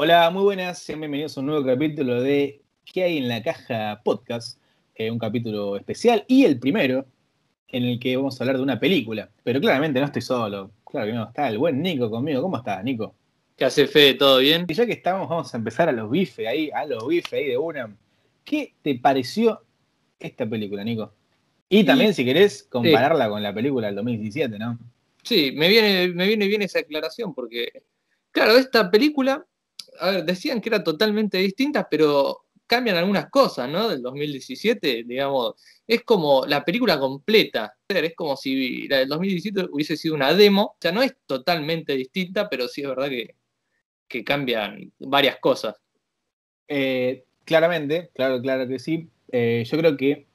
Hola, muy buenas, sean bienvenidos a un nuevo capítulo de ¿Qué hay en la caja podcast? Eh, un capítulo especial y el primero en el que vamos a hablar de una película. Pero claramente no estoy solo, claro que no, está el buen Nico conmigo. ¿Cómo estás, Nico? ¿Qué hace Fede? ¿Todo bien? Y ya que estamos, vamos a empezar a los bifes ahí, a los bifes ahí de una. ¿Qué te pareció esta película, Nico? Y también, si querés, compararla con la película del 2017, ¿no? Sí, me viene, me viene bien esa aclaración porque, claro, esta película, a ver, decían que era totalmente distinta, pero cambian algunas cosas, ¿no? Del 2017, digamos, es como la película completa, es como si la del 2017 hubiese sido una demo, o sea, no es totalmente distinta, pero sí es verdad que, que cambian varias cosas. Eh, claramente, claro, claro que sí. Eh, yo creo que,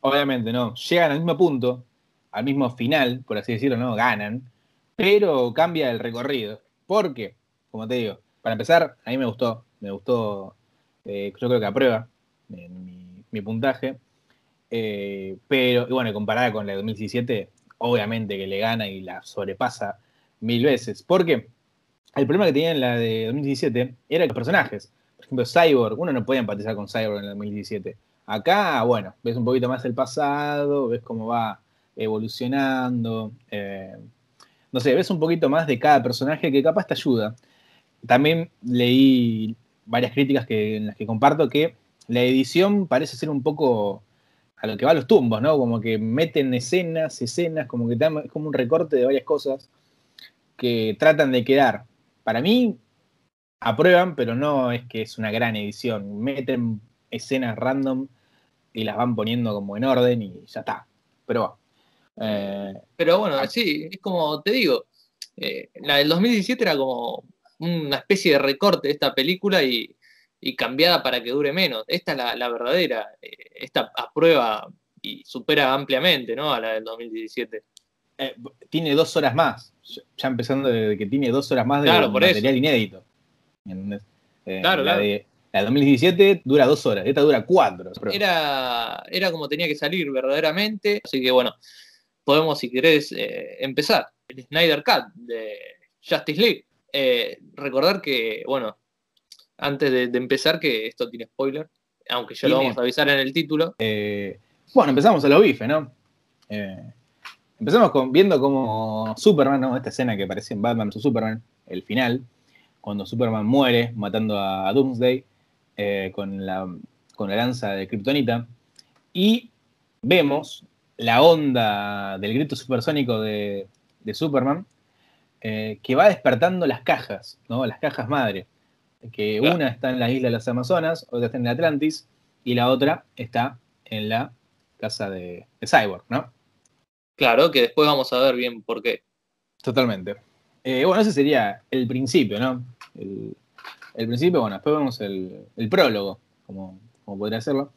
obviamente, ¿no? Llegan al mismo punto, al mismo final, por así decirlo, ¿no? Ganan, pero cambia el recorrido. ¿Por qué? Como te digo, para empezar, a mí me gustó, me gustó, eh, yo creo que aprueba mi, puntaje, eh, pero, y bueno, comparada con la de 2017, obviamente que le gana y la sobrepasa mil veces. ¿Por qué? El problema que tenía en la de 2017 era los personajes. Por ejemplo, Cyborg, uno no puede empatizar con Cyborg en la 2017. Acá, bueno, ves un poquito más el pasado, ves cómo va evolucionando. Eh, no sé, ves un poquito más de cada personaje que capaz te ayuda. También leí varias críticas que, en las que comparto que la edición parece ser un poco a lo que va a los tumbos, ¿no? Como que meten escenas, escenas, como que es como un recorte de varias cosas que tratan de quedar. Para mí, aprueban, pero no es que es una gran edición. Meten escenas random y las van poniendo como en orden y ya está. Pero bueno. Eh, Pero bueno, sí, es como te digo, eh, la del 2017 era como una especie de recorte de esta película y, cambiada para que dure menos. Esta es la, verdadera, eh, esta aprueba y supera ampliamente ¿no? a la del 2017. tiene dos horas más, ya empezando de que tiene dos horas más de material inédito. claro, la De, la 2017 dura dos horas, esta dura cuatro. Era, era como tenía que salir verdaderamente, así que bueno, podemos, si querés, eh, empezar. El Snyder Cut de Justice League. Eh, recordar que, bueno, antes de, empezar, que esto tiene spoiler, aunque ya lo vamos a avisar en el título. Eh, bueno, empezamos a lo bife, ¿no? empezamos con, viendo como Superman, ¿no? Esta escena que aparece en Batman vs Superman, el final, cuando Superman muere matando a, Doomsday con, la, con la lanza de Kryptonita. Y vemos la onda del grito supersónico de, Superman, eh, que va despertando las cajas, ¿no? Las cajas madre. Que una está en la isla de las Amazonas, otra está en Atlantis, y la otra está en la casa de, Cyborg, ¿no? Claro, que después vamos a ver bien por qué. Totalmente. Eh, bueno, ese sería el principio, ¿no? El, principio, bueno, después vemos el, prólogo, como, como podría hacerlo.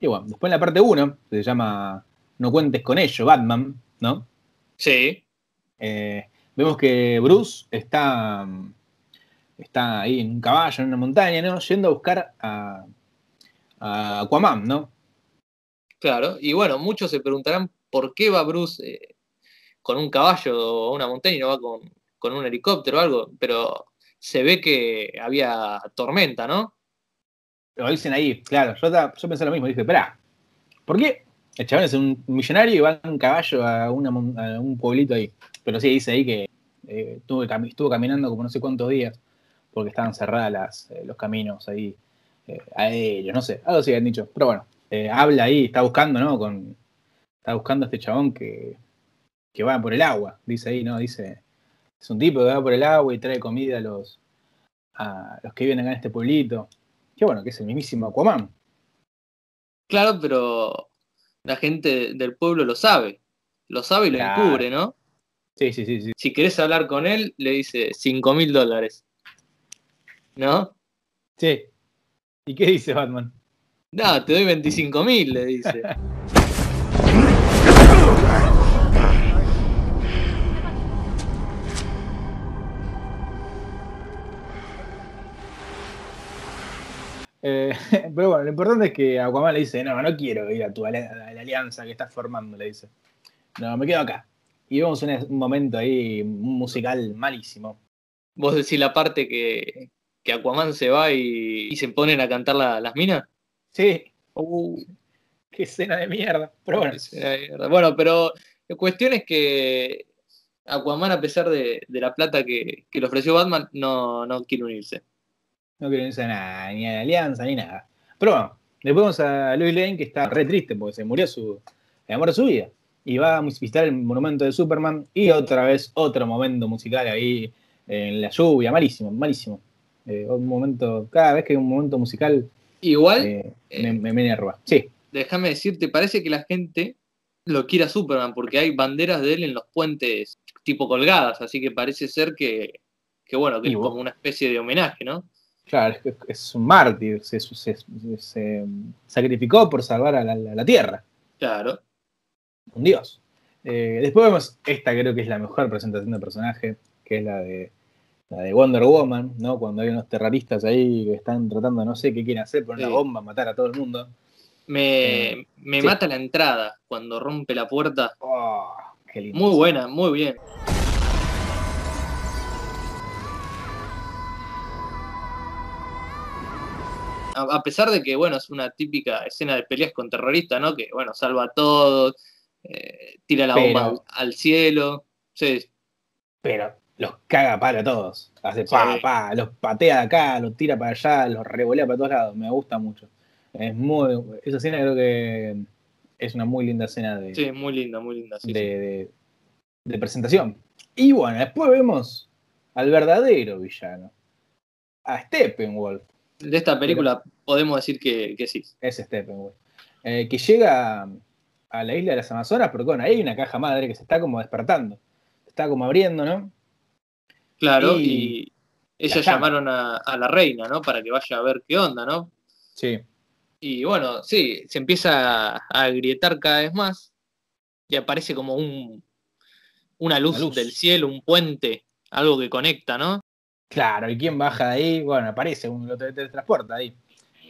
Y bueno, después en la parte 1, se llama no cuentes con ello, Batman, ¿no? Sí. Eh, vemos que Bruce está, está ahí en un caballo, en una montaña, ¿no? Yendo a buscar a, Aquaman, ¿no? Claro, y bueno, muchos se preguntarán por qué va Bruce eh, con un caballo o una montaña y no va con, un helicóptero o algo, pero se ve que había tormenta, ¿no? Lo dicen ahí, claro. Yo, yo pensé lo mismo, dije, espera, ¿por qué el chabón es un millonario y va en caballo a, un pueblito ahí. Pero sí dice ahí que eh, estuvo, caminando como no sé cuántos días porque estaban cerradas eh, los caminos ahí eh, aéreos, no sé, algo así han dicho. Pero bueno, habla ahí, está buscando, ¿no? Con, está buscando a este chabón que, que va por el agua, dice ahí, ¿no? Dice, es un tipo que va por el agua y trae comida a los, a los que viven acá en este pueblito. Qué bueno, que es el mismísimo Aquaman. Claro, pero la gente del pueblo lo sabe. Lo sabe y lo encubre, ¿no? Sí, sí, sí, sí. Si querés hablar con él, le dice 5 mil dólares. ¿No? Sí. ¿Y qué dice Batman? No, te doy 25 mil, le dice. Eh, pero bueno, lo importante es que Aquaman le dice, no, no quiero ir a tu la, alianza que estás formando, le dice. No, me quedo acá. Y vemos un, momento ahí, musical malísimo. Vos decís la parte que, que Aquaman se va y, se ponen a cantar las minas. Sí. Uh, qué escena de mierda. Pero bueno. Bueno, pero la cuestión es que Aquaman, a pesar de, la plata que, le ofreció Batman, no, no quiere unirse. No quiere unirse a nada, ni a la alianza, ni nada. Pero bueno, después vamos a Louis Lane, que está re triste porque se murió su, el amor de su vida. Y va a visitar el monumento de Superman. Y otra vez, otro momento musical ahí en la lluvia. Malísimo, malísimo. Eh, un momento, cada vez que hay un momento musical. Igual. Eh, me, me, viene a robar. Sí. Déjame decirte, parece que la gente lo quiere a Superman porque hay banderas de él en los puentes tipo colgadas, así que parece ser que, bueno, que es como una especie de homenaje, ¿no? Claro, es, es un mártir, se, sacrificó por salvar a la, Tierra. Claro. Un dios. Eh, después vemos esta, creo que es la mejor presentación de personaje, que es la de, la de Wonder Woman, ¿no? Cuando hay unos terroristas ahí que están tratando, no sé qué quieren hacer, poner una bomba, matar a todo el mundo. Me, eh, mata la entrada cuando rompe la puerta. Oh, muy buena, muy bien. A, pesar de que, bueno, es una típica escena de peleas con terroristas, ¿no? Que, bueno, salva a todos, eh, tira la bomba al, cielo. Sí. Pero los caga para todos. Hace pa, pa, los patea de acá, los tira para allá, los revolea para todos lados. Me gusta mucho. Es muy. Esa escena creo que es una muy linda escena de. Sí, muy linda, muy linda. de, presentación. Y bueno, después vemos al verdadero villano. A Steppenwolf. De esta película podemos decir que, sí. Es Steppenwolf. Eh, que llega a la isla de las Amazonas, porque bueno, ahí hay una caja madre que se está como despertando. Se está como abriendo, ¿no? Claro, y, ellos llamaron a, a, la reina, ¿no? Para que vaya a ver qué onda, ¿no? Sí. Y bueno, sí, se empieza a, agrietar cada vez más y aparece como un, una luz, del cielo, un puente, algo que conecta, ¿no? Claro, ¿y quién baja de ahí? Bueno, aparece un lo transporta ahí.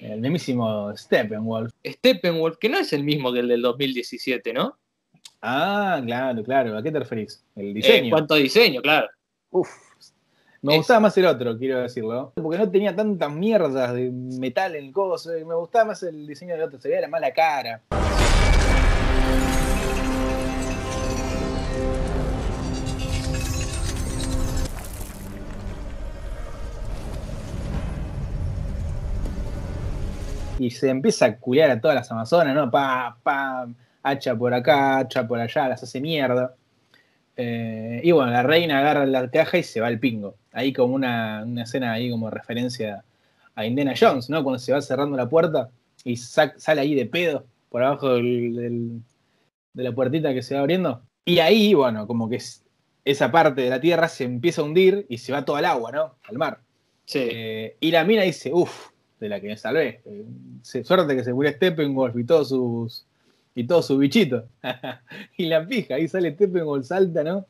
El mismísimo Steppenwolf. Steppenwolf, que no es el mismo que el del 2017, ¿no? Ah, claro, claro. ¿A qué te referís? El diseño. En cuanto a diseño, claro. Uf, me gustaba más el otro, quiero decirlo. Porque no tenía tantas mierdas de metal en el coso. Me gustaba más el diseño del otro. Se veía la mala cara. Y se empieza a culiar a todas las amazonas, ¿no? Pa, pa, hacha por acá, hacha por allá, las hace mierda. Eh, y bueno, la reina agarra la caja y se va al pingo. Ahí como una, escena ahí como referencia a Indiana Jones, ¿no? Cuando se va cerrando la puerta y sale ahí de pedo por abajo de la puertita que se va abriendo. Y ahí, bueno, como que esa parte de la tierra se empieza a hundir y se va todo al agua, ¿no? Al mar. Sí. Eh, y la mina dice, uff, de la que me salvé. Eh, suerte que se murió Steppenwolf y todos sus y todo su bichito. y la pija, ahí sale Steppenwolf, salta, ¿no?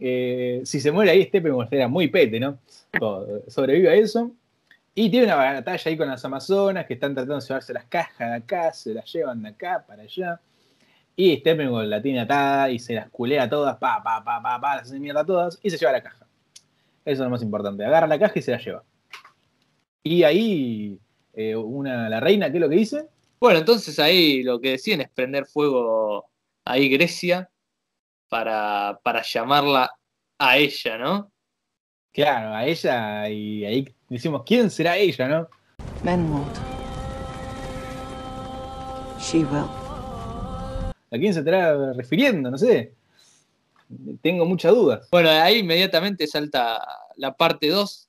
Eh, si se muere ahí, Steppenwolf era muy pete, ¿no? Sobrevive a eso. Y tiene una batalla ahí con las Amazonas que están tratando de llevarse las cajas de acá, se las llevan de acá para allá. Y Steppenwolf la tiene atada y se las culea todas, pa, pa, pa, pa, pa, las hace mierda todas y se lleva la caja. Eso es lo más importante. Agarra la caja y se la lleva. Y ahí, eh, una, la reina, ¿qué es lo que dice? Bueno, entonces ahí lo que deciden es prender fuego ahí Grecia para, para llamarla a ella, ¿no? Claro, a ella y ahí decimos, ¿quién será ella, no? Menwald. She will. ¿A quién se estará refiriendo? No sé. Tengo muchas dudas. Bueno, ahí inmediatamente salta la parte 2,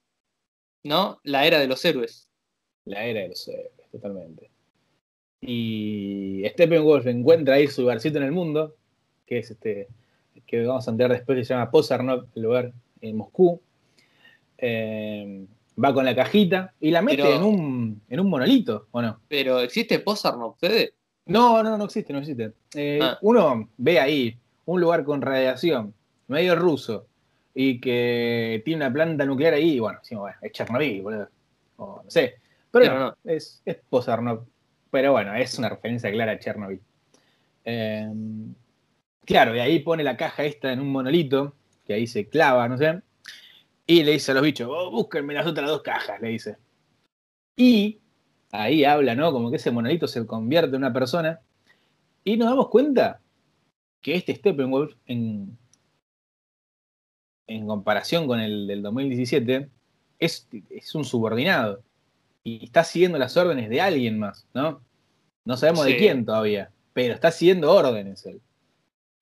¿no? La era de los héroes. La era de los héroes, totalmente. Y Steppenwolf encuentra ahí su lugarcito en el mundo, que es este, que vamos a entender después, que se llama Pozarnov, el lugar en Moscú. Eh, va con la cajita y la mete en, un, en un monolito, ¿o no? Pero ¿existe Pozarnov, Fede? No, no, no existe, no existe. Eh, ah. Uno ve ahí un lugar con radiación, medio ruso, y que tiene una planta nuclear ahí, y bueno, decimos, bueno, es Chernobyl, boludo. O no sé. Pero, no, es, es Pozarnov. Pero bueno, es una referencia clara a Chernobyl. Em, claro, y ahí pone la caja esta en un monolito, que ahí se clava, no sé. Y le dice a los bichos, oh, búsquenme las otras dos cajas, le dice. Y ahí habla, ¿no? Como que ese monolito se convierte en una persona. Y nos damos cuenta que este Steppenwolf, en, en comparación con el del 2017, es, es un subordinado. Y está siguiendo las órdenes de alguien más, ¿no? No sabemos de quién todavía, pero está siguiendo órdenes él.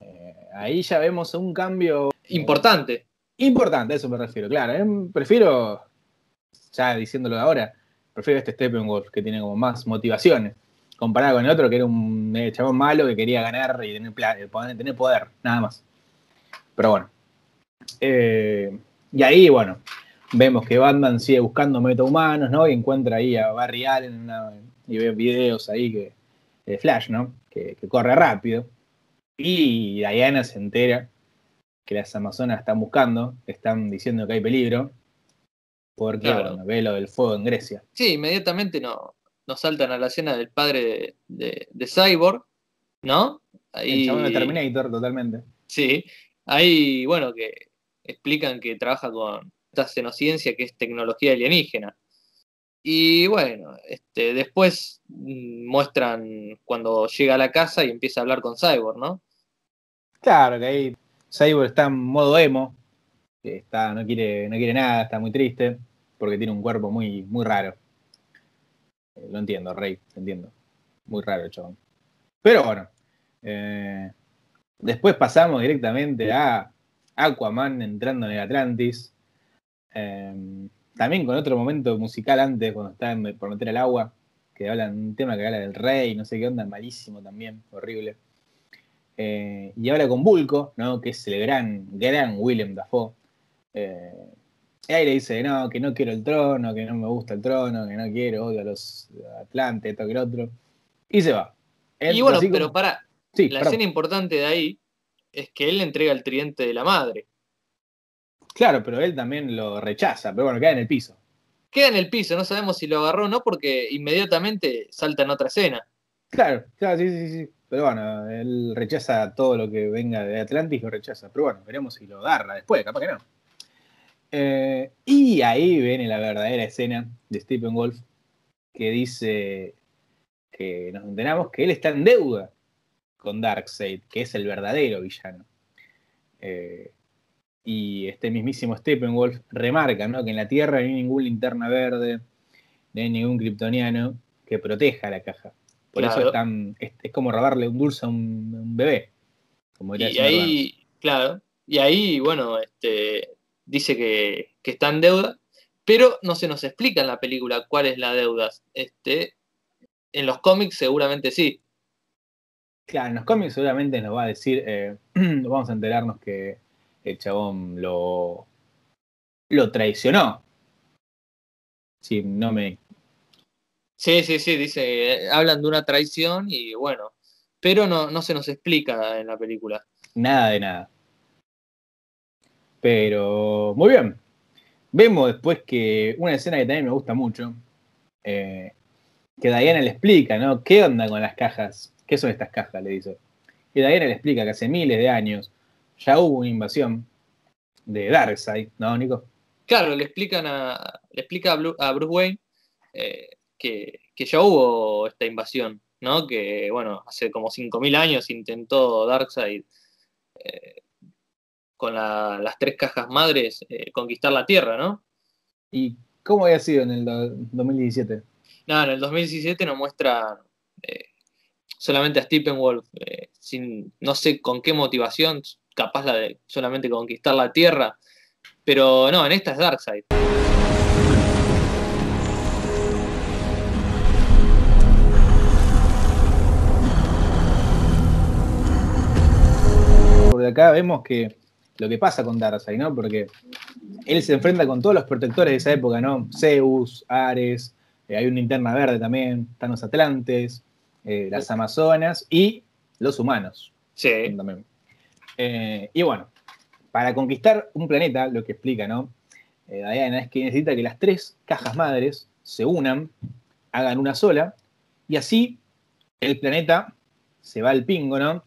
Eh, ahí ya vemos un cambio. Importante. Importante, a eso me refiero, claro. Eh, prefiero, ya diciéndolo ahora, prefiero este Steppenwolf que tiene como más motivaciones. Comparado con el otro que era un eh, chabón malo que quería ganar y tener, tener poder, nada más. Pero bueno. y ahí, bueno, vemos que Batman sigue buscando metahumanos, ¿no? Y encuentra ahí a Barry Allen y ve videos ahí que, de Flash, ¿no? Que, corre rápido. Y Diana se entera que las Amazonas están buscando, están diciendo que hay peligro, porque ve lo del fuego en Grecia. Sí, inmediatamente no, nos saltan a la escena del padre de, Cyborg, ¿no? Ahí, el de Terminator, totalmente. Sí, ahí, bueno, que explican que trabaja con esta xenociencia que es tecnología alienígena. Y bueno, este, después mm, muestran cuando llega a la casa y empieza a hablar con Cyborg, ¿no? Claro, que ahí Cyborg está en modo emo, está, no, quiere, no quiere nada, está muy triste, porque tiene un cuerpo muy, muy raro. Eh, lo entiendo, Rey, lo entiendo. Muy raro el chabón. Pero bueno, eh, después pasamos directamente a Aquaman entrando en el Atlantis. Em, también con otro momento musical antes, cuando está por meter al agua, que hablan un tema que habla del rey, no sé qué onda, malísimo también, horrible. Eh, y habla con Bulco, ¿no? que es el gran, gran William Dafoe. Eh, y ahí le dice, no, que no quiero el trono, que no me gusta el trono, que no quiero, odio a los Atlantes, esto que el otro. Y se va. y bueno, pero para, la escena importante de ahí es que él le entrega el tridente de la madre. Claro, pero él también lo rechaza, pero bueno, queda en el piso. Queda en el piso, no sabemos si lo agarró o no, porque inmediatamente salta en otra escena. Claro, claro, sí, sí, sí. Pero bueno, él rechaza todo lo que venga de Atlantis, lo rechaza. Pero bueno, veremos si lo agarra después, capaz que no. Eh, y ahí viene la verdadera escena de Stephen Wolf, que dice que nos enteramos que él está en deuda con Darkseid, que es el verdadero villano. Eh, y este mismísimo Steppenwolf remarca ¿no? que en la Tierra no hay ningún linterna verde, no hay ningún kryptoniano que proteja la caja. Por eso es, es, como robarle un dulce a un, bebé. Como y ahí, claro, y ahí, bueno, este, dice que, está en deuda, pero no se nos explica en la película cuál es la deuda. Este, en los cómics seguramente sí. Claro, en los cómics seguramente nos va a decir, eh, vamos a enterarnos que el chabón lo, lo traicionó. Sí, no me. Sí, sí, sí, dice, hablan de una traición y bueno, pero no, no se nos explica en la película. Nada de nada. Pero, muy bien. Vemos después que una escena que también me gusta mucho, eh, que Diana le explica, ¿no? ¿Qué onda con las cajas? ¿Qué son estas cajas? Le dice. Y Diana le explica que hace miles de años ya hubo una invasión de Darkseid, ¿no, Nico? Claro, le explican a, le explica a, Bruce Wayne eh, que, ya hubo esta invasión, ¿no? Que, bueno, hace como 5.000 años intentó Darkseid eh, con las tres cajas madres eh, conquistar la Tierra, ¿no? ¿Y cómo había sido en el 2017? No, en el 2017 nos muestra solamente a Steppenwolf, sin, no sé con qué motivación, capaz la de solamente conquistar la Tierra. Pero no, en esta es Darkseid. Por acá vemos que lo que pasa con Darkseid, ¿no? Porque él se enfrenta con todos los protectores de esa época, ¿no? Zeus, Ares, eh, hay una linterna verde también, están los Atlantes, eh, las Amazonas y los humanos. Sí. También. Eh, y bueno, para conquistar un planeta, lo que explica, ¿no? Eh, Diana es que necesita que las tres cajas madres se unan, hagan una sola, y así el planeta se va al pingo, ¿no?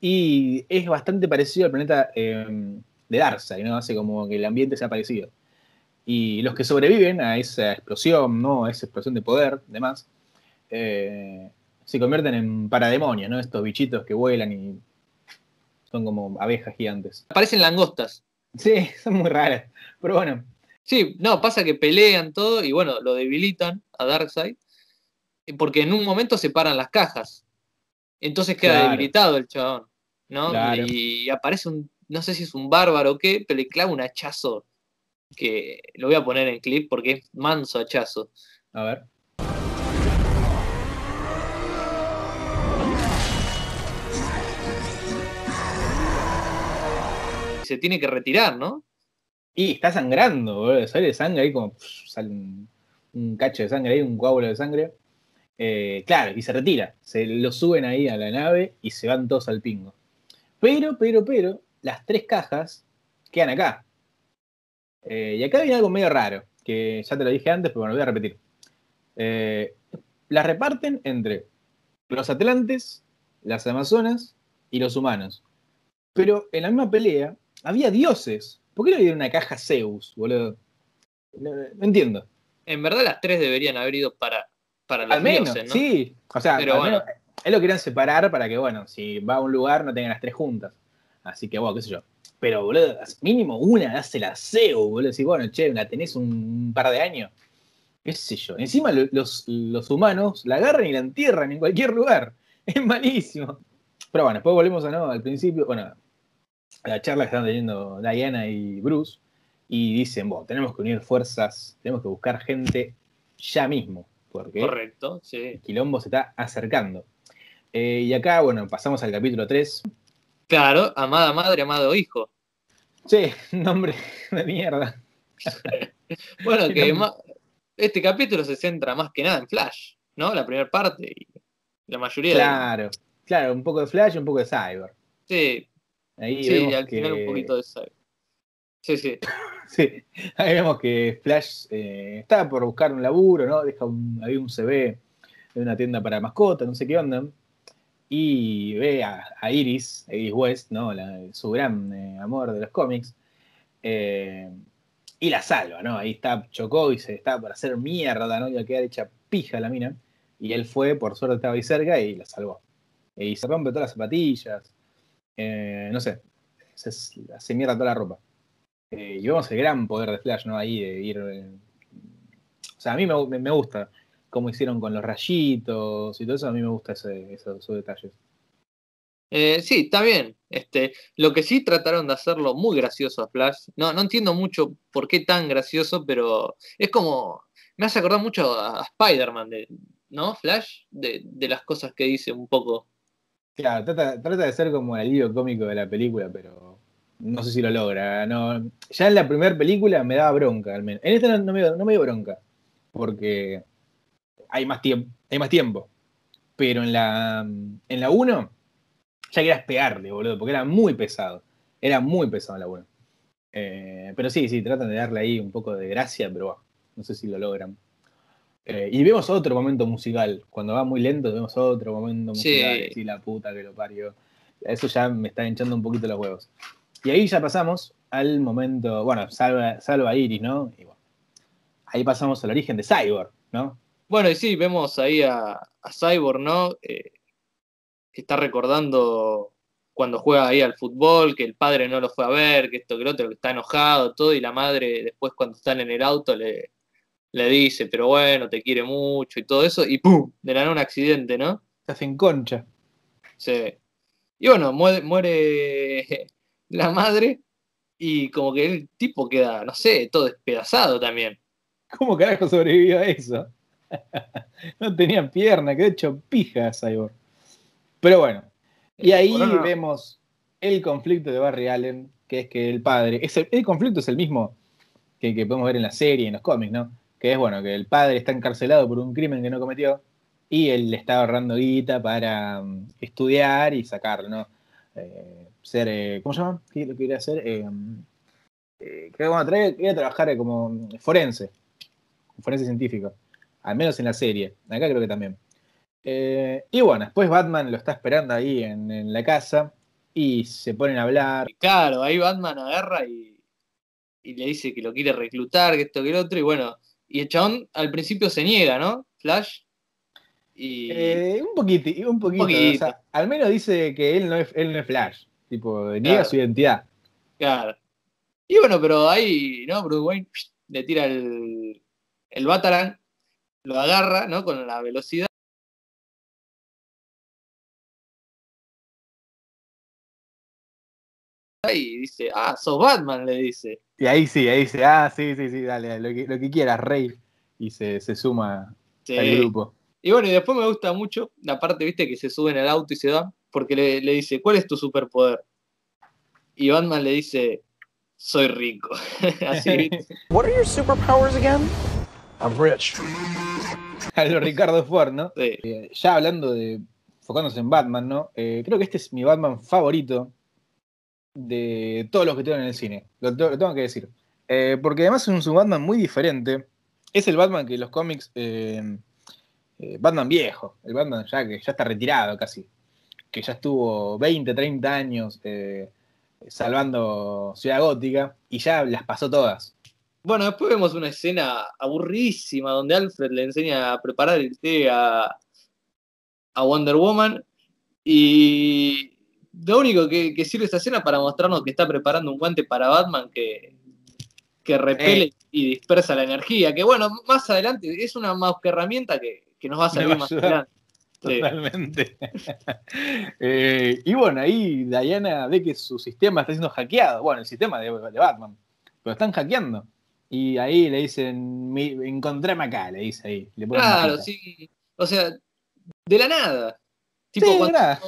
Y es bastante parecido al planeta eh, de Darkseid, ¿no? Hace como que el ambiente sea parecido. Y los que sobreviven a esa explosión, ¿no? A esa explosión de poder, demás, eh, se convierten en parademonios, ¿no? Estos bichitos que vuelan y son como abejas gigantes. Parecen langostas. Sí, son muy raras. Pero bueno. Sí, no, pasa que pelean todo y bueno, lo debilitan a Darkseid. Porque en un momento se paran las cajas. Entonces queda debilitado el chabón. ¿no? Y aparece un, no sé si es un bárbaro o qué, pero le clava un hachazo que lo voy a poner en clip porque es manso hachazo. A ver. Se tiene que retirar, ¿no? Y está sangrando, sale sangre ahí como sale un, cacho de sangre ahí, un coágulo de sangre. Eh, claro, y se retira. Se lo suben ahí a la nave y se van todos al pingo. Pero, pero, pero, las tres cajas quedan acá. Eh, y acá viene algo medio raro, que ya te lo dije antes, pero bueno, lo voy a repetir. Eh, las reparten entre los atlantes, las amazonas y los humanos. Pero en la misma pelea había dioses. ¿Por qué le dieron una caja Zeus, boludo? No, entiendo. En verdad las tres deberían haber ido para, para los al menos, dioses, ¿no? Sí, o sea, pero bueno. él lo querían separar para que, bueno, si va a un lugar no tengan las tres juntas. Así que, bueno, qué sé yo. Pero, boludo, mínimo una, hace la SEO, boludo. Si, bueno, che, la tenés un par de años. Qué sé yo. Encima los, humanos la agarran y la entierran en cualquier lugar. Es malísimo. Pero bueno, después volvemos a no, al principio, bueno, la charla que están teniendo Diana y Bruce. Y dicen, bueno, tenemos que unir fuerzas, tenemos que buscar gente ya mismo. Porque Correcto, sí. el quilombo se está acercando. Eh, y acá, bueno, pasamos al capítulo 3. Claro, amada madre, amado hijo. Sí, nombre de mierda. bueno, que este capítulo se centra más que nada en Flash, ¿no? La primera parte y la mayoría Claro, claro, un poco de Flash y un poco de Cyber. Sí. Ahí sí, al final un poquito de Cyber. Sí, sí. sí, ahí vemos que Flash eh, está por buscar un laburo, ¿no? Deja un, ahí un CV de una tienda para mascotas, no sé qué onda y ve a, Iris, Iris West, ¿no? su gran eh, amor de los cómics, eh, y la salva, ¿no? Ahí está, chocó y se está por hacer mierda, ¿no? Y a quedar hecha pija la mina. Y él fue, por suerte estaba ahí cerca y la salvó. Y se rompe todas las zapatillas, eh, no sé, se hace mierda toda la ropa. y vemos el gran poder de Flash, ¿no? Ahí de ir... o sea, a mí me gusta cómo hicieron con los rayitos y todo eso, a mí me gusta ese, esos, detalles. Eh, sí, está bien. Este, lo que sí trataron de hacerlo muy gracioso a Flash. No, no entiendo mucho por qué tan gracioso, pero es como. Me hace acordar mucho a, Spider-Man, ¿no? Flash, de, las cosas que dice un poco. Claro, trata, de ser como el alivio cómico de la película, pero no sé si lo logra. No, ya en la primera película me daba bronca, al menos. En esta no, me, no me dio bronca, porque hay más tiempo, hay más tiempo. Pero en la, en la 1 ya querías pegarle, boludo, porque era muy pesado. Era muy pesado la 1. Eh, pero sí, sí, tratan de darle ahí un poco de gracia, pero bueno, no sé si lo logran. Eh, y vemos otro momento musical. Cuando va muy lento, vemos otro momento musical. Sí. la puta que lo parió. Eso ya me está hinchando un poquito los huevos. Y ahí ya pasamos al momento. Bueno, salva, salva Iris, ¿no? Y bueno, ahí pasamos al origen de Cyborg, ¿no? Bueno, y sí, vemos ahí a, Cyborg, ¿no? Eh, que está recordando cuando juega ahí al fútbol, que el padre no lo fue a ver, que esto, que lo otro, que está enojado, todo, y la madre después cuando están en el auto le, le dice, pero bueno, te quiere mucho y todo eso, y ¡pum! De la un accidente, ¿no? Se hacen concha. Sí. Y bueno, muere, muere la madre y como que el tipo queda, no sé, todo despedazado también. ¿Cómo carajo sobrevivió a eso? no tenía pierna, quedó hecho pija Cyborg. Pero bueno, y ahí vemos el conflicto de Barry Allen, que es que el padre, el, conflicto es el mismo que, podemos ver en la serie, en los cómics, ¿no? Que es bueno, que el padre está encarcelado por un crimen que no cometió y él le está ahorrando guita para um, estudiar y sacarlo, ¿no? Eh, ser, eh, ¿cómo se llama? ¿Qué lo quería hacer? Eh, eh quería trabajar como forense, forense científico al menos en la serie. Acá creo que también. Eh, y bueno, después Batman lo está esperando ahí en, la casa y se ponen a hablar. Claro, ahí Batman agarra y, y le dice que lo quiere reclutar, que esto, que el otro, y bueno, y el chabón al principio se niega, ¿no? Flash. Y... Eh, un poquito, un poquito. al menos dice que él no es, él no es Flash. Tipo, niega su identidad. Claro. Y bueno, pero ahí, ¿no? Bruce Wayne le tira el, el Batarang, lo agarra, ¿no? Con la velocidad. Dice, ah, sos Batman, le dice. Y ahí sí, ahí dice, ah, sí, sí, sí, dale, lo que, lo que quieras, Rey. Y se, se suma al grupo. Y bueno, y después me gusta mucho la parte, viste, que se suben al auto y se dan, porque le, le dice, ¿cuál es tu superpoder? Y Batman le dice, soy rico. Así. What are your superpowers again? I'm rich. A lo Ricardo Ford, ¿no? Sí. Eh, ya hablando de, enfocándose en Batman, ¿no? Eh, creo que este es mi Batman favorito de todos los que tengo en el cine. Lo, tengo que decir. Eh, porque además es un Batman muy diferente. Es el Batman que los cómics. Batman viejo. El Batman ya que ya está retirado casi. Que ya estuvo 20, 30 años salvando Ciudad Gótica y ya las pasó todas. Bueno, después vemos una escena aburridísima donde Alfred le enseña a preparar el té a, Wonder Woman y lo único que, sirve esta escena para mostrarnos que está preparando un guante para Batman que, que repele eh. y dispersa la energía. Que bueno, más adelante es una más que herramienta que, nos va a servir más adelante. Totalmente. Eh, y bueno, ahí Diana ve que su sistema está siendo hackeado. Bueno, el sistema de, Batman. Pero están hackeando. Y ahí le dicen, encontrame acá, le dice ahí. claro, sí. O sea, de la nada. Tipo, nada.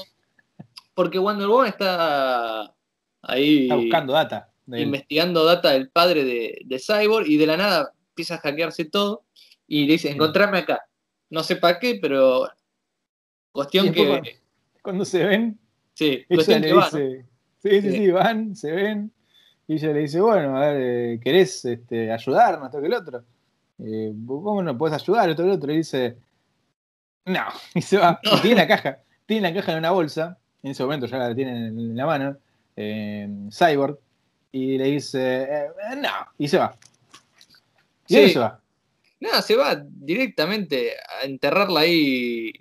Porque Wonder Woman está ahí. Está buscando data. investigando data del padre de, de, Cyborg y de la nada empieza a hackearse todo. Y le dice, encontrame acá. No sé para qué, pero Cuestión que. Cuando, se ven. Sí, ella le dice. Sí, sí, sí, van, se ven. Y ella le dice, bueno, a ver, eh, ¿querés este, ayudarnos, esto que el otro? Eh, ¿Cómo no puedes ayudar, esto que el otro? Y dice, no, y se va. tiene la caja, tiene la caja en una bolsa, en ese momento ya la tiene en la mano, Cyborg, y le dice, eh, no, y se va. Y ahí se va. Nada, se va directamente a enterrarla ahí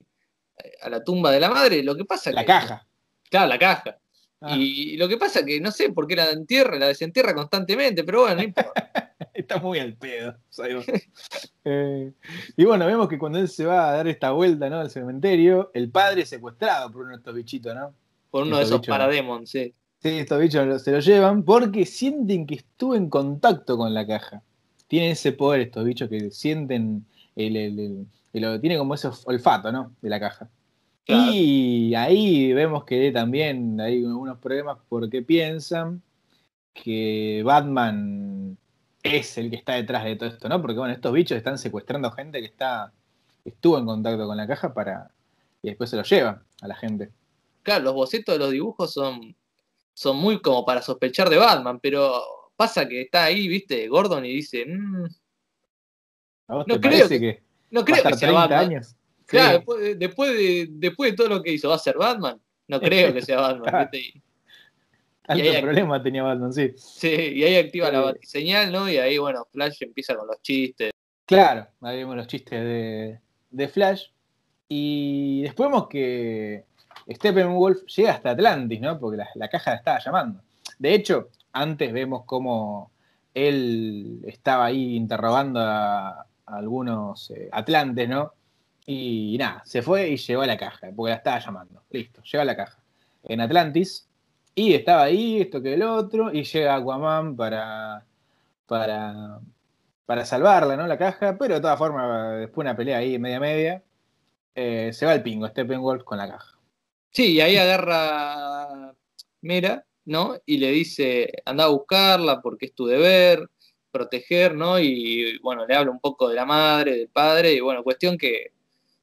a la tumba de la madre. Lo que pasa La caja. Claro, la caja. Ah. Y lo que pasa que no sé por qué la entierra, la desentierra constantemente, pero bueno, no importa. Está muy al pedo. Eh, y bueno, vemos que cuando él se va a dar esta vuelta ¿no? al cementerio, el padre es secuestrado por uno de estos bichitos, ¿no? Por uno de esos parademons, sí. Sí, estos bichos se lo llevan porque sienten que estuvo en contacto con la caja. Tienen ese poder estos bichos que sienten el, el, el, tiene como ese olfato, ¿no? De la caja. Y ahí vemos que también hay algunos problemas porque piensan que Batman es el que está detrás de todo esto, ¿no? Porque bueno, estos bichos están secuestrando gente que está estuvo en contacto con la caja para y después se lo llevan a la gente. Claro, los bocetos de los dibujos son son muy como para sospechar de Batman, pero pasa que está ahí, ¿viste? Gordon y dice, mm, no creo que, no creo que sea Batman. Años? Claro, después, de, después, de, todo lo que hizo, ¿va a ser Batman? No creo que sea Batman. Tanto problema tenía Batman, sí. Sí, y ahí activa la señal, ¿no? Y ahí, bueno, Flash empieza con los chistes. Claro, ahí vemos los chistes de, de Flash. Y después vemos que Steppenwolf llega hasta Atlantis, ¿no? Porque la, caja la estaba llamando. De hecho, antes vemos cómo él estaba ahí interrogando a, algunos eh, Atlantes, ¿no? Y nada, se fue y llegó a la caja, porque la estaba llamando. Listo, llegó a la caja. En Atlantis. Y estaba ahí, esto que el otro. Y llega Aquaman para. para. para salvarla, ¿no? La caja. Pero de todas formas, después de una pelea ahí media media. Eh, se va el pingo, Steppenwolf con la caja. Sí, y ahí agarra Mera, ¿no? Y le dice, anda a buscarla porque es tu deber, proteger, ¿no? Y bueno, le habla un poco de la madre, del padre, y bueno, cuestión que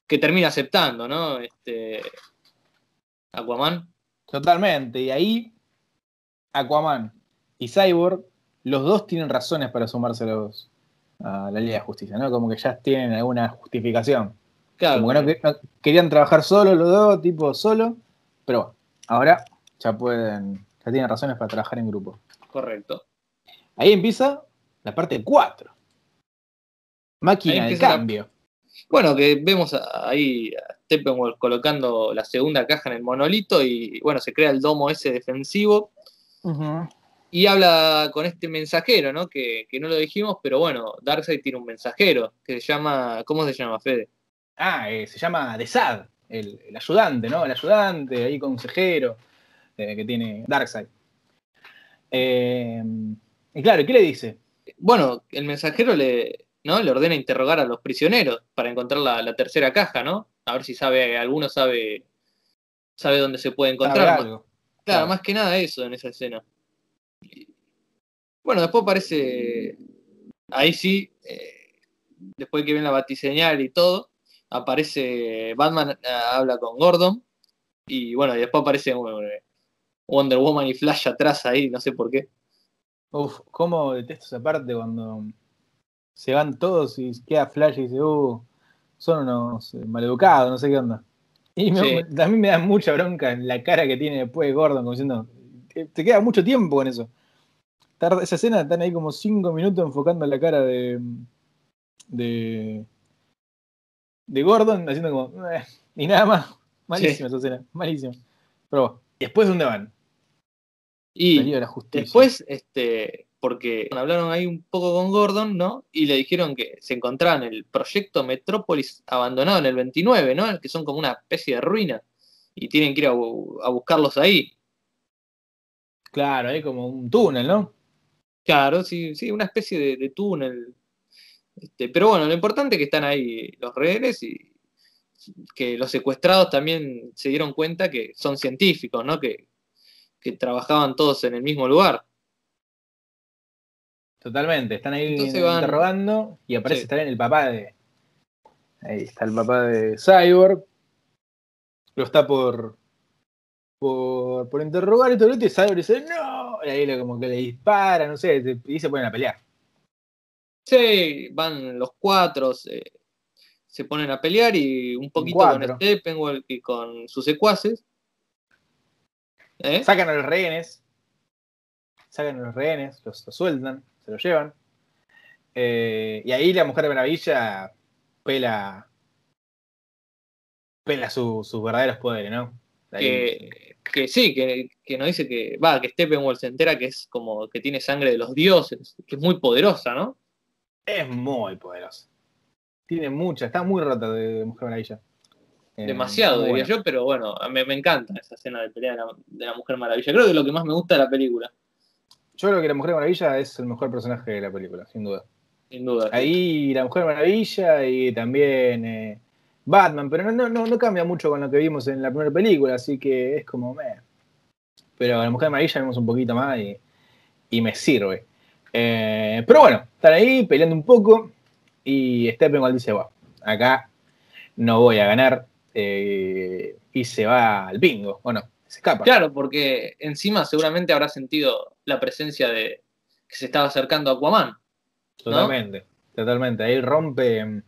que termina aceptando, ¿no? Este, Aquaman. Totalmente, y ahí Aquaman y Cyborg, los dos tienen razones para sumarse a la Liga de Justicia, ¿no? Como que ya tienen alguna justificación. Claro. Como que no, querían trabajar solo los dos, tipo solo, pero ahora ya pueden, ya tienen razones para trabajar en grupo. Correcto. Ahí empieza la parte 4. Máquina de cambio. Bueno, que vemos ahí a Steppenwolf colocando la segunda caja en el monolito y bueno, se crea el domo ese defensivo. Y habla con este mensajero, ¿no? Que, no lo dijimos, pero bueno, Darkseid tiene un mensajero que se llama. ¿Cómo se llama, Fede? Ah, eh, se llama Desad, el, el, ayudante, ¿no? El ayudante, ahí consejero eh, que tiene Darkseid. Eh, y claro, ¿qué le dice? Bueno, el mensajero le, ¿no? Le ordena interrogar a los prisioneros para encontrar la, tercera caja, ¿no? A ver si sabe, alguno sabe, sabe dónde se puede encontrar. Claro, más que nada eso en esa escena. Bueno, después aparece, ahí sí, eh, después que ven la batiseñal y todo, aparece Batman, eh, habla con Gordon, y bueno, y después aparece Wonder Woman y Flash atrás ahí, no sé por qué. Uf, cómo detesto esa parte cuando se van todos y queda Flash y dice, uh, son unos eh, maleducados, no sé qué onda. Y también me da mucha bronca en la cara que tiene después Gordon, como diciendo, te, queda mucho tiempo con eso. esa escena están ahí como cinco minutos enfocando la cara de. de. de Gordon, haciendo como. Eh", y nada más. Malísima esa escena, malísima. Pero bueno, ¿después dónde van? Y después, este, porque hablaron ahí un poco con Gordon, ¿no? Y le dijeron que se encontraban el proyecto Metrópolis abandonado en el 29, ¿no? Que son como una especie de ruina. Y tienen que ir a, buscarlos ahí. Claro, hay como un túnel, ¿no? Claro, sí, sí, una especie de, túnel. Este, pero bueno, lo importante es que están ahí los rehenes y que los secuestrados también se dieron cuenta que son científicos, ¿no? Que, que trabajaban todos en el mismo lugar. Totalmente, están ahí interrogando y aparece también el papá de. Ahí está el papá de Cyborg. Lo está por. por, por interrogar y todo y Cyborg dice ¡No! Y ahí como que le dispara, no sé, y se ponen a pelear. Sí, van los cuatro, se, ponen a pelear y un poquito con Steppenwolf y con sus secuaces. ¿Eh? Sacan a los rehenes. Sacan a los rehenes, los sueltan se lo llevan. Eh, y ahí la Mujer de Maravilla pela, pela sus verdaderos poderes, ¿no? Que, que, sí, que, que nos dice que, va, que Steppenwolf se entera que es como que tiene sangre de los dioses, que es muy poderosa, ¿no? Es muy poderosa. Tiene mucha, está muy rota de Mujer Maravilla. Eh, Demasiado, diría yo, pero bueno, me, me, encanta esa escena de pelea de la, de la Mujer Maravilla. Creo que es lo que más me gusta de la película. Yo creo que la Mujer Maravilla es el mejor personaje de la película, sin duda. Sin duda. Ahí la Mujer Maravilla y también eh, Batman, pero no, no, no, cambia mucho con lo que vimos en la primera película, así que es como, meh. Pero la Mujer Maravilla vemos un poquito más y, y me sirve. Eh, pero bueno, están ahí peleando un poco y Steppenwolf dice, bueno, acá no voy a ganar eh, y se va al bingo, ¿o no? Se escapa. Claro, porque encima seguramente habrá sentido la presencia de que se estaba acercando a Aquaman. Totalmente, totalmente. Ahí rompe,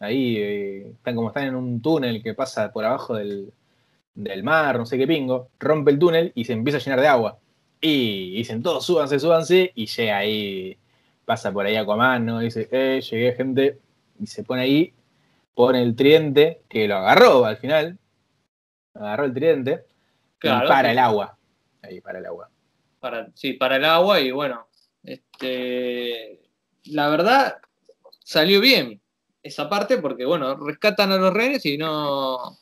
ahí eh, están como están en un túnel que pasa por abajo del, mar, no sé qué pingo, rompe el túnel y se empieza a llenar de agua. Y dicen todos súbanse, súbanse, y llega ahí, pasa por ahí Aquaman, ¿no? dice, eh, llegué gente, y se pone ahí, pone el tridente, que lo agarró al final, agarró el tridente, y para el agua. Ahí, para el agua para, sí, para el agua y bueno, este, la verdad salió bien esa parte porque bueno, rescatan a los rehenes y no,